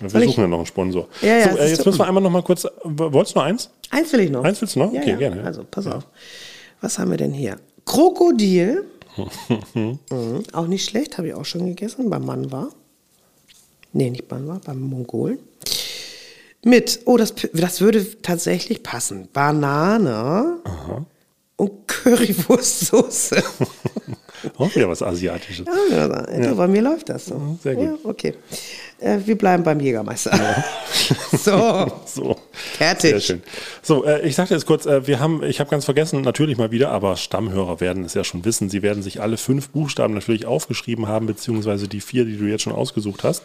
Wir Soll suchen ja noch einen Sponsor. Ja, ja, so, äh, jetzt müssen wir einmal noch mal kurz, wolltest du noch eins? Eins will ich noch. Eins willst du noch? Ja, Okay, ja. gerne. Also, pass auf. Was haben wir denn hier? Krokodil. Mhm. Auch nicht schlecht, habe ich auch schon gegessen. Beim Mann war. Nee, nicht beim war, beim Mongolen. Mit, oh, das, das würde tatsächlich passen. Banane und Currywurstsoße. [LAUGHS] Auch wieder was Asiatisches. Ja, ja. Bei mir läuft das so. sehr gut. Ja, okay. Äh, wir bleiben beim Jägermeister. [LAUGHS] so, [LAUGHS] So. fertig. Sehr schön. So, äh, ich sagte jetzt kurz, äh, wir haben, ich habe ganz vergessen, natürlich mal wieder, aber Stammhörer werden es ja schon wissen. Sie werden sich alle fünf Buchstaben natürlich aufgeschrieben haben, beziehungsweise die vier, die du jetzt schon ausgesucht hast.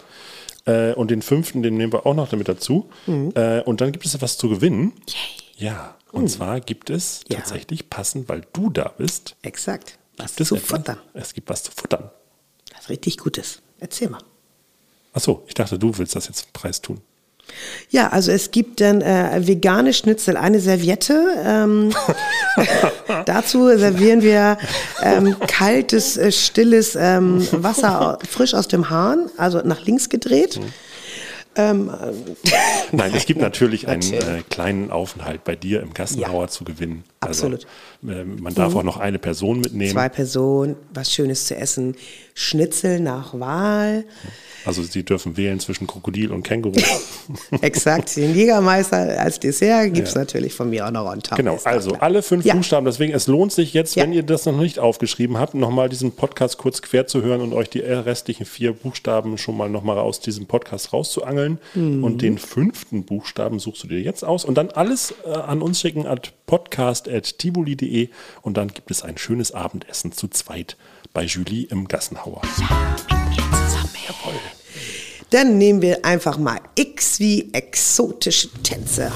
Äh, und den fünften, den nehmen wir auch noch damit dazu. Mhm. Äh, und dann gibt es etwas zu gewinnen. Ja. Und zwar gibt es Ja. tatsächlich passend, weil du da bist, Exakt. Was zu etwas- futtern. Es gibt was zu futtern. Was richtig Gutes. Erzähl mal. Achso, ich dachte, du willst das jetzt preistun. Ja, also es gibt dann äh, vegane Schnitzel, eine Serviette. Ähm, [LAUGHS] [LAUGHS] dazu servieren wir ähm, kaltes, äh, stilles ähm, Wasser frisch aus dem Hahn, also nach links gedreht. Ähm, Nein, es gibt [LAUGHS] natürlich einen äh, kleinen Aufenthalt bei dir im Gassenhauer zu gewinnen. Absolut. Also, äh, man darf auch noch eine Person mitnehmen. zwei Personen, was Schönes zu essen. Schnitzel nach Wahl. Also sie dürfen wählen zwischen Krokodil und Känguru. [LAUGHS] Exakt, den Jägermeister als Dessert gibt es natürlich von mir auch noch on top. genau, also alle fünf Ja. Buchstaben. Deswegen, es lohnt sich jetzt, Ja. wenn ihr das noch nicht aufgeschrieben habt, nochmal diesen Podcast kurz quer zu hören und euch die restlichen vier Buchstaben schon mal nochmal aus diesem Podcast rauszuangeln. Mhm. Und den fünften Buchstaben suchst du dir jetzt aus und dann alles äh, an uns schicken at podcast.tibuli.de und dann gibt es ein schönes Abendessen zu zweit bei Julie im Gassenhauer. Dann nehmen wir einfach mal X wie exotische Tänze.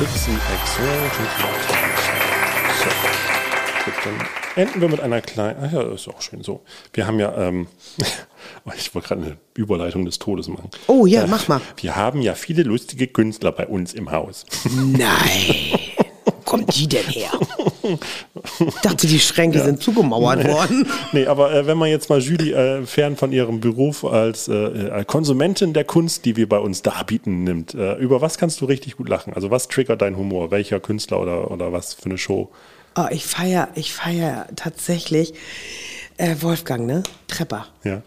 Gut, dann enden wir mit einer kleinen. Ach ja, das ist auch schön so. Wir haben ja, ähm, [LAUGHS] ich wollte gerade eine Überleitung des Todes machen. Oh ja, Äh, mach mal. Wir haben ja viele lustige Künstler bei uns im Haus. Nein. Wo [LAUGHS] kommt die denn her? [LAUGHS] [LAUGHS] Ich dachte, die Schränke sind zugemauert worden. [LAUGHS] nee, aber äh, wenn man jetzt mal Julie äh, fern von ihrem Beruf als äh, äh, Konsumentin der Kunst, die wir bei uns darbieten, nimmt, äh, über was kannst du richtig gut lachen? Also was triggert deinen Humor? Welcher Künstler oder, oder was für eine Show? Oh, ich feier, ich feier tatsächlich äh, Wolfgang, ne? Trepper. Ja.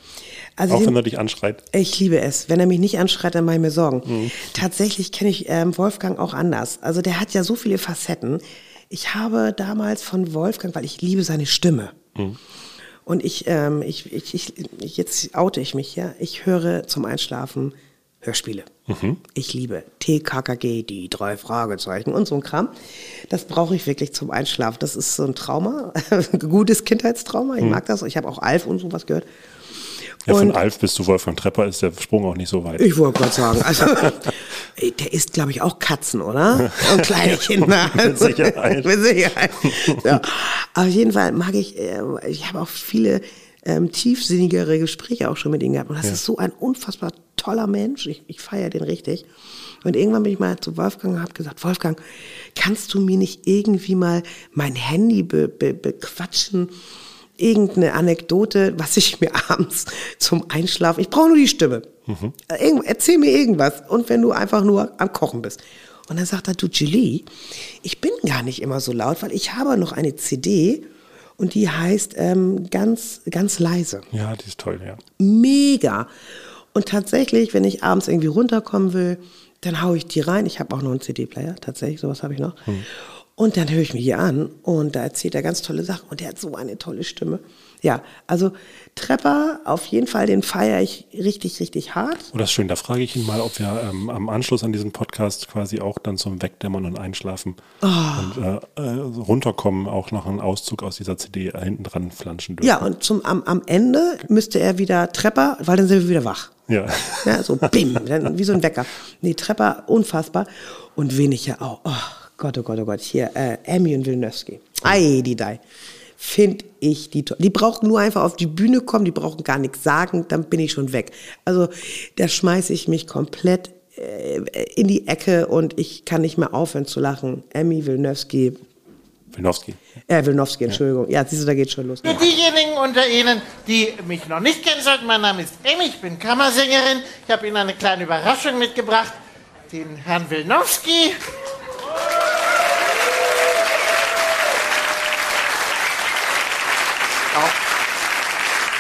Also Auch den- wenn er dich anschreit. Ich liebe es. Wenn er mich nicht anschreit, dann mache ich mir Sorgen. Mhm. Tatsächlich kenne ich ähm, Wolfgang auch anders. Also der hat ja so viele Facetten. Ich habe damals von Wolfgang, weil ich liebe seine Stimme. Mhm. Und ich, ähm, ich, ich, ich, jetzt oute ich mich, ja. Ich höre zum Einschlafen Hörspiele. Mhm. Ich liebe TKKG, die drei Fragezeichen und so ein Kram. Das brauche ich wirklich zum Einschlafen. Das ist so ein Trauma, ein [LAUGHS] gutes Kindheitstrauma. Ich mag das. Ich habe auch Alf und sowas gehört. Ja, von Und- Alf bis zu Wolfgang Trepper ist der Sprung auch nicht so weit. Ich wollte gerade sagen, also ey, [LAUGHS] der isst, glaube ich, auch Katzen, oder? Und kleine Kinder. Mit Sicherheit. Mit Sicherheit. [LAUGHS] Ja. Auf jeden Fall mag ich, äh, ich habe auch viele ähm, tiefsinnigere Gespräche auch schon mit ihm gehabt. Und das ist so ein unfassbar toller Mensch. Ich, ich feiere den richtig. Und irgendwann bin ich mal zu Wolfgang und habe gesagt, Wolfgang, kannst du mir nicht irgendwie mal mein Handy be, be, bequatschen? Irgendeine Anekdote, was ich mir [LAUGHS] abends zum Einschlafen, ich brauche nur die Stimme. Irgend, erzähl mir irgendwas. Und wenn du einfach nur am Kochen bist. Und dann sagt er, du Julie, ich bin gar nicht immer so laut, weil ich habe noch eine CD und die heißt ähm, ganz, ganz leise Ja, die ist toll, ja. mega. Und tatsächlich, wenn ich abends irgendwie runterkommen will, dann haue ich die rein. Ich habe auch noch einen CD-Player, tatsächlich, sowas habe ich noch. Und dann höre ich mir die an und da erzählt er ganz tolle Sachen und er hat so eine tolle Stimme. Ja, also Trepper, auf jeden Fall, den feiere ich richtig, richtig hart. Oh, das ist schön. Da frage ich ihn mal, ob wir ähm, am Anschluss an diesen Podcast quasi auch dann zum Wegdämmern und Einschlafen und äh, äh, runterkommen auch noch einen Auszug aus dieser CD hinten dran flanschen dürfen. Ja, und zum, am, am Ende müsste er wieder Trepper, weil dann sind wir wieder wach. Ja. Ja, so bim, dann, wie so ein Wecker. Nee, Trepper, unfassbar. Und wen ich ja auch, oh Gott, oh Gott, oh Gott, hier, äh, Amy und Wilnowski. Ei, die Dei. Finde ich die toll. Die brauchen nur einfach auf die Bühne kommen, die brauchen gar nichts sagen, dann bin ich schon weg. Also da schmeiße ich mich komplett äh, in die Ecke und ich kann nicht mehr aufhören zu lachen. Amy Wilnowski, Wilnowski. äh, Wilnowski, Entschuldigung. Ja, siehst du, da geht schon los. Für diejenigen unter Ihnen, die mich noch nicht kennen sollten, mein Name ist Emmy, ich bin Kammersängerin. Ich habe Ihnen eine kleine Überraschung mitgebracht. Den Herrn Wilnowski.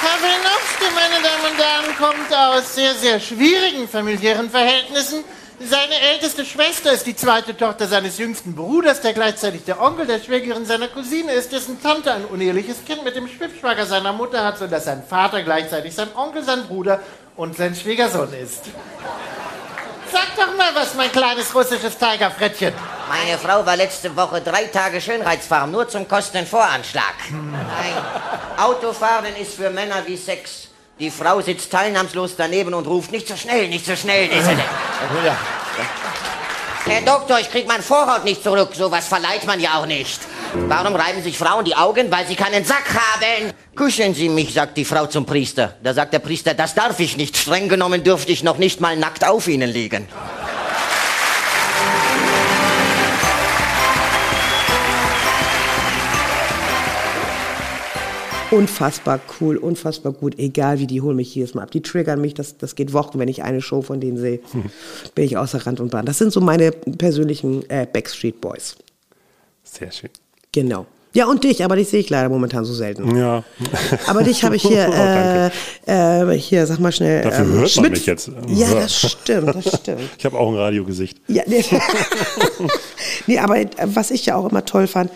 Herr Herren, kommt aus sehr, sehr schwierigen familiären Verhältnissen. Seine älteste Schwester ist die zweite Tochter seines jüngsten Bruders, der gleichzeitig der Onkel der Schwägerin seiner Cousine ist, dessen Tante ein uneheliches Kind mit dem Schwibschwager seiner Mutter hat, sodass sein Vater gleichzeitig sein Onkel, sein Bruder und sein Schwiegersohn ist. Sag doch mal was, mein kleines russisches Tigerfrettchen. Meine Frau war letzte Woche drei Tage Schönheitsfarm, nur zum Kostenvoranschlag. Nein, Autofahren ist für Männer wie Sex. Die Frau sitzt teilnahmslos daneben und ruft, nicht so schnell, nicht so schnell. Nicht so schnell. Herr Doktor, ich krieg mein Vorhaut nicht zurück. Sowas verleiht man ja auch nicht. Warum reiben sich Frauen die Augen? Weil sie keinen Sack haben. Küssen Sie mich, sagt die Frau zum Priester. Da sagt der Priester, das darf ich nicht. Streng genommen dürfte ich noch nicht mal nackt auf Ihnen liegen. Unfassbar cool, unfassbar gut. Egal wie, die holen mich jedes Mal ab. Die triggern mich, das, das geht Wochen, wenn ich eine Show von denen sehe. [LAUGHS] Bin ich außer Rand und Bahn. Das sind so meine persönlichen äh, Backstreet Boys. Sehr schön. Genau. Ja, und dich, aber dich sehe ich leider momentan so selten. Ja. Aber dich habe ich hier, [LAUGHS] Oh, äh, äh, hier, sag mal schnell. Dafür ähm, hört man Schmidt- mich jetzt. Ja, das stimmt, das [LAUGHS] stimmt. Ich habe auch ein Radiogesicht. Ja, nee. nee, aber äh, was ich ja auch immer toll fand,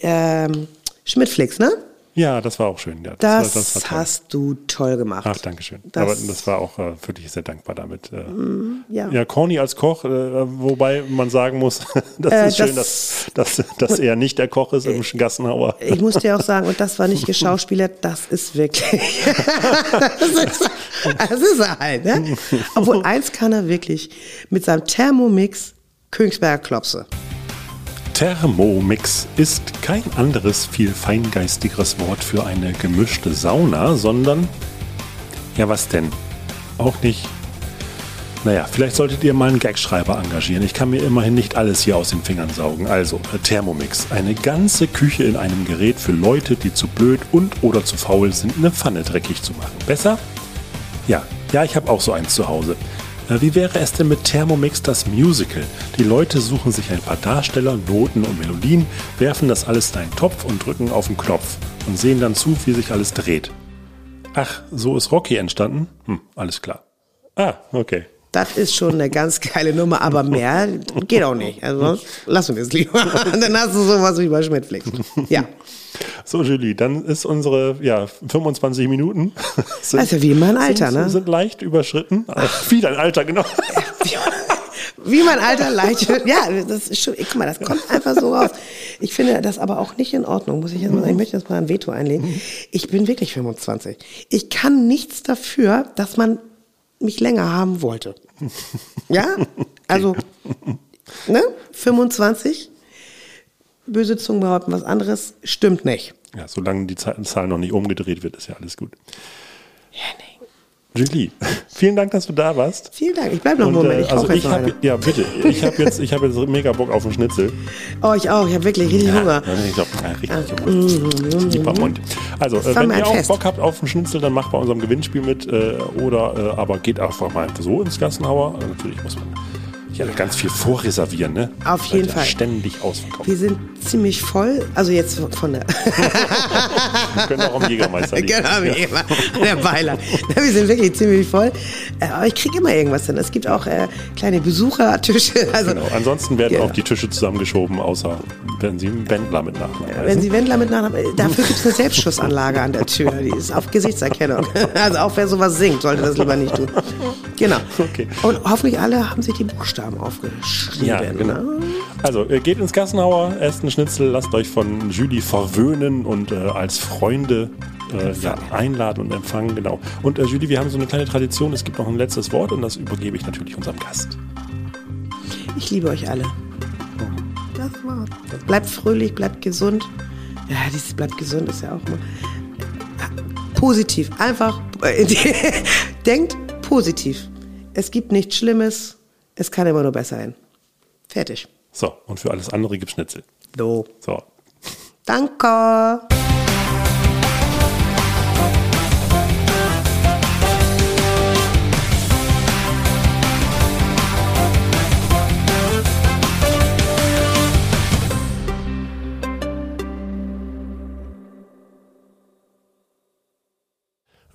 ähm, Schmidtflix, ne? Ja, das war auch schön. Ja, Das, war, das war hast du toll gemacht. Ach, danke schön. Das- Aber das war auch äh, wirklich sehr dankbar damit. Äh, ja. ja, Corny als Koch, äh, wobei man sagen muss, [LAUGHS] das Äh, ist schön, das- dass, dass, dass er nicht der Koch ist im Gassenhauer. [LAUGHS] Ich muss dir auch sagen, und das war nicht geschauspielert, [LAUGHS] das ist wirklich. das, ist, das ist er halt, ne? Obwohl eins kann er wirklich mit seinem Thermomix Königsberger Klopse. Thermomix ist kein anderes, viel feingeistigeres Wort für eine gemischte Sauna, sondern, ja was denn? Auch nicht. Naja, vielleicht solltet ihr mal einen Gagschreiber engagieren. Ich kann mir immerhin nicht alles hier aus den Fingern saugen. Also, äh, Thermomix. Eine ganze Küche in einem Gerät für Leute, die zu blöd und oder zu faul sind, eine Pfanne dreckig zu machen. Besser? Ja, ja, ich habe auch so eins zu Hause. Wie wäre es denn mit Thermomix das Musical? Die Leute suchen sich ein paar Darsteller, Noten und Melodien, werfen das alles in einen Topf und drücken auf den Knopf und sehen dann zu, wie sich alles dreht. Ach, so ist Rocky entstanden? Hm, alles klar. Ah, okay. Das ist schon eine ganz geile Nummer, aber mehr geht auch nicht. Also lassen wir es lieber. [LAUGHS] Dann hast du sowas wie bei Schmidtflix. Ja. So, Julie, dann ist unsere ja, 25 Minuten. [LAUGHS] Sind, ja wie in meinem Alter, sind, ne? Sind leicht überschritten. Ach, wie dein Alter, genau. [LAUGHS] Wie mein Alter leicht wird. Ja, das ist schon, guck mal, das kommt einfach so raus. Ich finde das aber auch nicht in Ordnung, muss ich jetzt mal sagen. Ich möchte jetzt mal ein Veto einlegen. Ich bin wirklich 25. Ich kann nichts dafür, dass man mich länger haben wollte. [LAUGHS] Ja? Also, ne? 25. Böse Zungen behaupten was anderes. Stimmt nicht. Ja, solange die Zahl noch nicht umgedreht wird, ist ja alles gut. Julie, [LAUGHS] vielen Dank, dass du da warst. Vielen Dank. Ich bleibe noch einen Moment. äh, Ich also kaufe jetzt ich eine. ja bitte, ich habe jetzt, ich habe jetzt mega Bock auf einen Schnitzel. Oh, ich auch. Ich habe wirklich richtig Hunger. Ja, ich glaub, ja, richtig Hunger. Lieber Mund. Also, äh, wenn ihr auch fest. Bock habt auf einen Schnitzel, dann macht bei unserem Gewinnspiel mit äh, oder äh, aber geht einfach mal so ins Gassenhauer. Also natürlich muss man ja ganz viel vorreservieren, ne? Auf jeden ja Fall. Ständig ausverkauft. Wir sind ziemlich voll. Also jetzt von der. Wir können auch am Jägermeister liegen. Genau, wie Ja. immer. [LAUGHS] Der Beiler. Wir sind wirklich ziemlich voll. Äh, Aber ich kriege immer irgendwas hin. Es gibt auch äh, kleine Besuchertische. [LAUGHS] Also, Genau. Ansonsten werden Genau. auch die Tische zusammengeschoben, außer wenn sie einen Wendler mit Nachnamen wenn heißen. Sie Wendler mit Nachnamen, äh, dafür gibt es eine Selbstschussanlage an der Tür. Die ist auf Gesichtserkennung. [LAUGHS] Also auch wer sowas singt, sollte das lieber nicht tun. Genau. Okay. Und hoffentlich alle haben sich die Buchstaben aufgeschrieben. Ja, genau. Also, äh, geht ins Gassenhauer, esst einen Schnitzel, lasst euch von Julie verwöhnen und äh, als Freunde äh, ja, einladen und empfangen, genau. Und äh, Julie, wir haben so eine kleine Tradition, es gibt noch ein letztes Wort und das übergebe ich natürlich unserem Gast. Ich liebe euch alle. Das war's. Bleibt fröhlich, bleibt gesund. Ja, dieses bleibt gesund ist ja auch mal. Positiv. Einfach. äh, [LAUGHS] Denkt positiv. Es gibt nichts Schlimmes. Es kann immer nur besser sein. Fertig. So, und für alles andere gibt Schnitzel. So. So. Danke.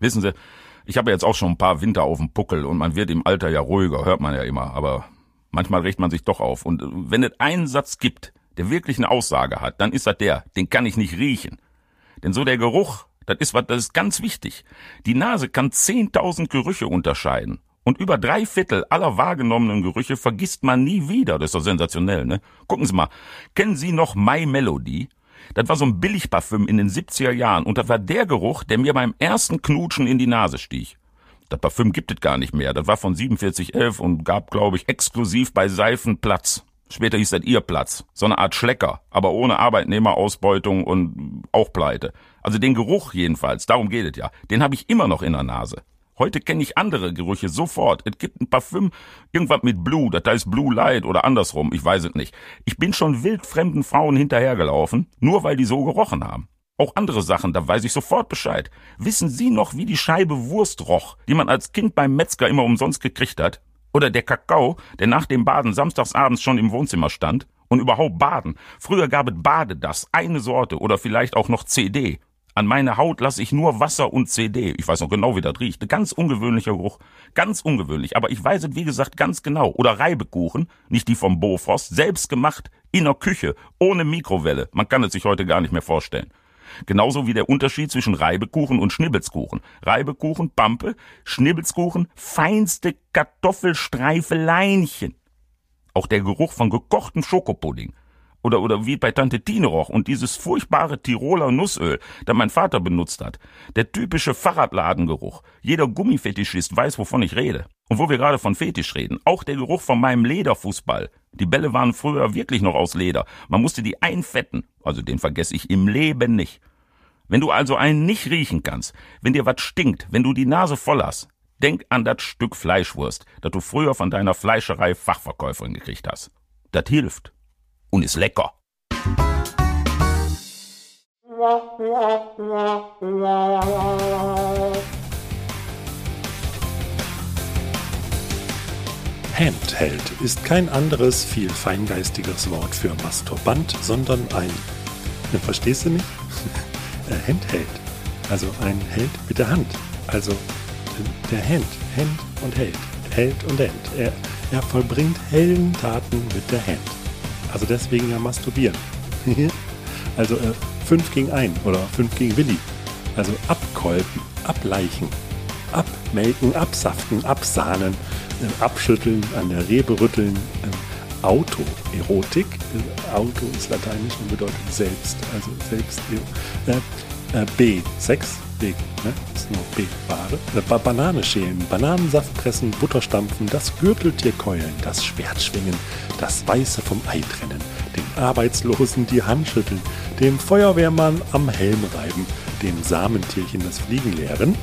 Wissen Sie, ich habe jetzt auch schon ein paar Winter auf dem Puckel und man wird im Alter ja ruhiger, hört man ja immer, aber manchmal regt man sich doch auf. Und wenn es einen Satz gibt, der wirklich eine Aussage hat, dann ist das der, den kann ich nicht riechen. Denn so der Geruch, das ist was, das ist ganz wichtig. Die Nase kann 10.000 Gerüche unterscheiden. Und über drei Viertel aller wahrgenommenen Gerüche vergisst man nie wieder. Das ist doch sensationell, ne? Gucken Sie mal. Kennen Sie noch My Melody? Das war so ein Billigparfüm in den 70er Jahren und das war der Geruch, der mir beim ersten Knutschen in die Nase stieg. Das Parfüm gibt es gar nicht mehr. Das war von 4711 und gab, glaube ich, exklusiv bei Seifen Platz. Später hieß das ihr Platz. So eine Art Schlecker, aber ohne Arbeitnehmerausbeutung und auch Pleite. Also den Geruch jedenfalls, darum geht es ja. Den habe ich immer noch in der Nase. Heute kenne ich andere Gerüche sofort. Es gibt ein Parfüm, irgendwas mit Blue, das heißt Blue Light oder andersrum, ich weiß es nicht. Ich bin schon wildfremden Frauen hinterhergelaufen, nur weil die so gerochen haben. Auch andere Sachen, da weiß ich sofort Bescheid. Wissen Sie noch, wie die Scheibe Wurst roch, die man als Kind beim Metzger immer umsonst gekriegt hat? Oder der Kakao, der nach dem Baden samstagsabends schon im Wohnzimmer stand? Und überhaupt Baden. Früher gab es Badedas, eine Sorte oder vielleicht auch noch CD. An meine Haut lasse ich nur Wasser und CD. Ich weiß noch genau, wie das riecht. Ein ganz ungewöhnlicher Geruch. Ganz ungewöhnlich. Aber ich weiß es, wie gesagt, ganz genau. Oder Reibekuchen, nicht die vom Bofrost, selbst gemacht, in der Küche, ohne Mikrowelle. Man kann es sich heute gar nicht mehr vorstellen. Genauso wie der Unterschied zwischen Reibekuchen und Schnibbelskuchen. Reibekuchen, Pampe, Schnibbelskuchen, feinste Kartoffelstreifeleinchen. Auch der Geruch von gekochtem Schokopudding oder, oder wie bei Tante Tine roch und dieses furchtbare Tiroler Nussöl, das mein Vater benutzt hat. Der typische Fahrradladengeruch. Jeder Gummifetischist weiß, wovon ich rede. Und wo wir gerade von Fetisch reden, auch der Geruch von meinem Lederfußball. Die Bälle waren früher wirklich noch aus Leder. Man musste die einfetten. Also den vergesse ich im Leben nicht. Wenn du also einen nicht riechen kannst, wenn dir was stinkt, wenn du die Nase voll hast, denk an das Stück Fleischwurst, das du früher von deiner Fleischerei Fachverkäuferin gekriegt hast. Das hilft und ist lecker. Handheld ist kein anderes, viel feingeistigeres Wort für Masturbant, sondern ein, verstehst du nicht? [LAUGHS] Handheld. Also ein Held mit der Hand. Also der Hand. Hand und Held. Held und Hand. Er, er vollbringt hellen Taten mit der Hand. Also deswegen ja masturbieren. [LAUGHS] also 5 äh, gegen 1 oder 5 gegen Willi. Also abkolben, ableichen, abmelken, absaften, absahnen, äh, abschütteln, an der Rebe rütteln. Äh, Autoerotik. Äh, Auto ist lateinisch und bedeutet selbst. Also selbst. Äh, äh, B. Sex. Weg. Ne? Ist nur B-Ware. Äh, Banane schälen, Bananensaft pressen, Butter stampfen, das Gürteltier keulen, das Schwert schwingen, das Weiße vom Ei trennen, den Arbeitslosen die Hand schütteln, dem Feuerwehrmann am Helm reiben, dem Samentierchen das Fliegen lehren,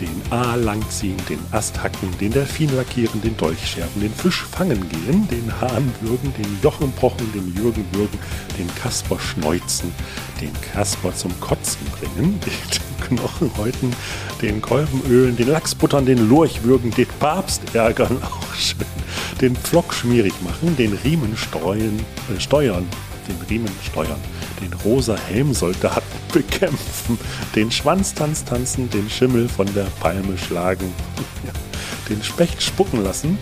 den A langziehen, den Ast hacken, den Delfin lackieren, den Dolch schärfen, den Fisch fangen gehen, den Hahn würgen, den Jochen pochen, den Jürgen würgen, den Kasper schneuzen, den Kasper zum Kotzen bringen, den Knochen häuten, den Kolben ölen, den Lachs buttern, den Lurch würgen, den Papst ärgern, [LAUGHS] auch schön, den Pflock schmierig machen, den Riemen streuen, äh, steuern, den Riemen steuern, den rosa Helmsoldaten [LAUGHS] bekämpfen, den Schwanztanz tanzen, den Schimmel von der Palme schlagen, [LAUGHS] den Specht spucken lassen,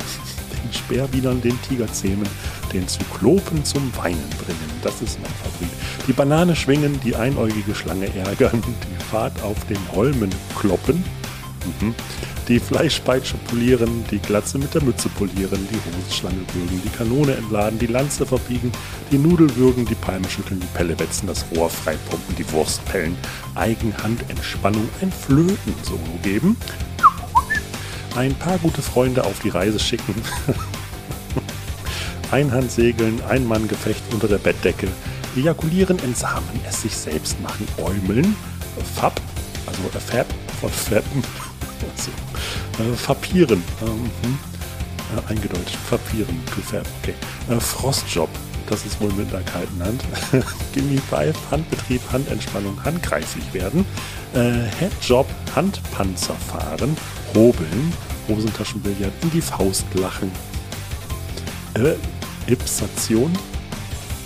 den Speerbienern den Tiger zähmen, den Zyklopen zum Weinen bringen. Das ist mein Favorit. Die Banane schwingen, die einäugige Schlange ärgern, die Fahrt auf den Holmen kloppen. Mhm die Fleischpeitsche polieren, die Glatze mit der Mütze polieren, die Hosenschlange würgen, die Kanone entladen, die Lanze verbiegen, die Nudel würgen, die Palme schütteln, die Pelle wetzen, das Rohr freipumpen, die Wurst pellen, Eigenhandentspannung, ein Flöten-Solo geben, ein paar gute Freunde auf die Reise schicken, [LAUGHS] Einhandsegeln, Einmanngefecht unter der Bettdecke, ejakulieren, entsamen, es sich selbst machen, äumeln, Fab, also Fab, von Fetten. Also, [LAUGHS] äh, Fapieren. Ähm, hm. äh, eingedeutscht. Fapieren. To fab. Okay. Äh, Frostjob. Das ist wohl mit einer kalten Hand. [LAUGHS] Gimme Five. Handbetrieb, Handentspannung, handgreiflich werden. Äh, Headjob. Handpanzer fahren. Hobeln. Hosentaschenbillard in die Faust lachen. Äh, Ipsation.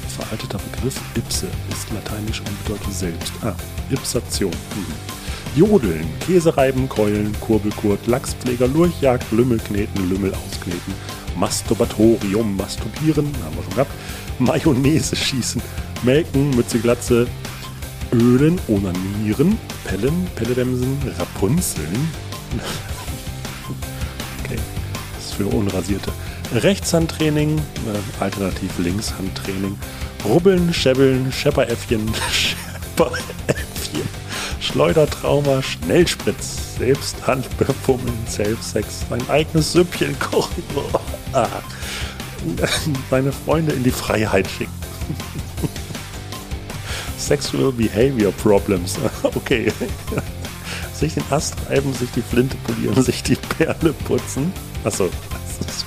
Veralteter Begriff. Ipse ist lateinisch und bedeutet selbst. Ah, Ipsation. Mhm. Jodeln, Käse reiben, keulen, Kurbelkurt, Lachspfleger, Lurchjagd, Lümmel kneten, Lümmel auskneten, Masturbatorium, masturbieren, haben wir schon gehabt, Mayonnaise schießen, melken, Mütze glatze, ölen, onanieren, pellen, Pelledämsen, Rapunzeln. Für Unrasierte. Rechtshandtraining, äh, alternativ Linkshandtraining, Rubbeln, Schäbbeln, Schepperäffchen, [LAUGHS] Schepperäffchen, Schleudertrauma, Schnellspritz, Selbsthand befummeln, Self-Sex, sein eigenes Süppchen kochen, [LAUGHS] ah. seine Freunde in die Freiheit schicken. [LAUGHS] Sexual Behavior Problems, okay. sich den Ast reiben, sich die Flinte polieren, sich die Perle putzen. Achso, das ist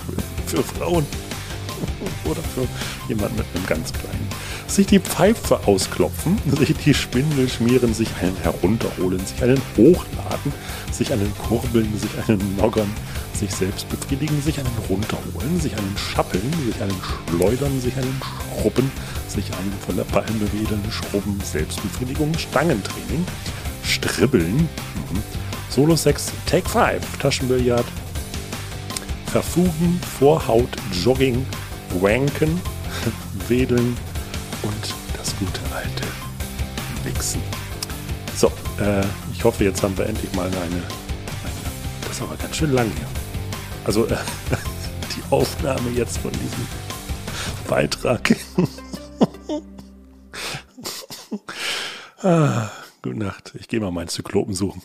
für, für Frauen. [LAUGHS] Oder für jemand mit einem ganz kleinen. Sich die Pfeife ausklopfen, sich die Spindel schmieren, sich einen herunterholen, sich einen hochladen, sich einen kurbeln, sich einen noggern, sich selbst befriedigen, sich einen runterholen, sich einen schappeln, sich einen schleudern, sich einen schrubben, sich einen von der Palme wedeln, schrubben, Selbstbefriedigung, Stangentraining, stribbeln, mhm. Solo-Sex, Take 5, Taschenbillard, Verfugen, Vorhaut, Jogging, Wanken, [LAUGHS] Wedeln und das gute alte Wichsen. So, äh, ich hoffe, jetzt haben wir endlich mal eine, eine das ist aber ganz schön lang hier. Also äh, [LAUGHS] die Aufnahme jetzt von diesem Beitrag. [LAUGHS] ah, gute Nacht. Ich gehe mal meinen Zyklopen suchen.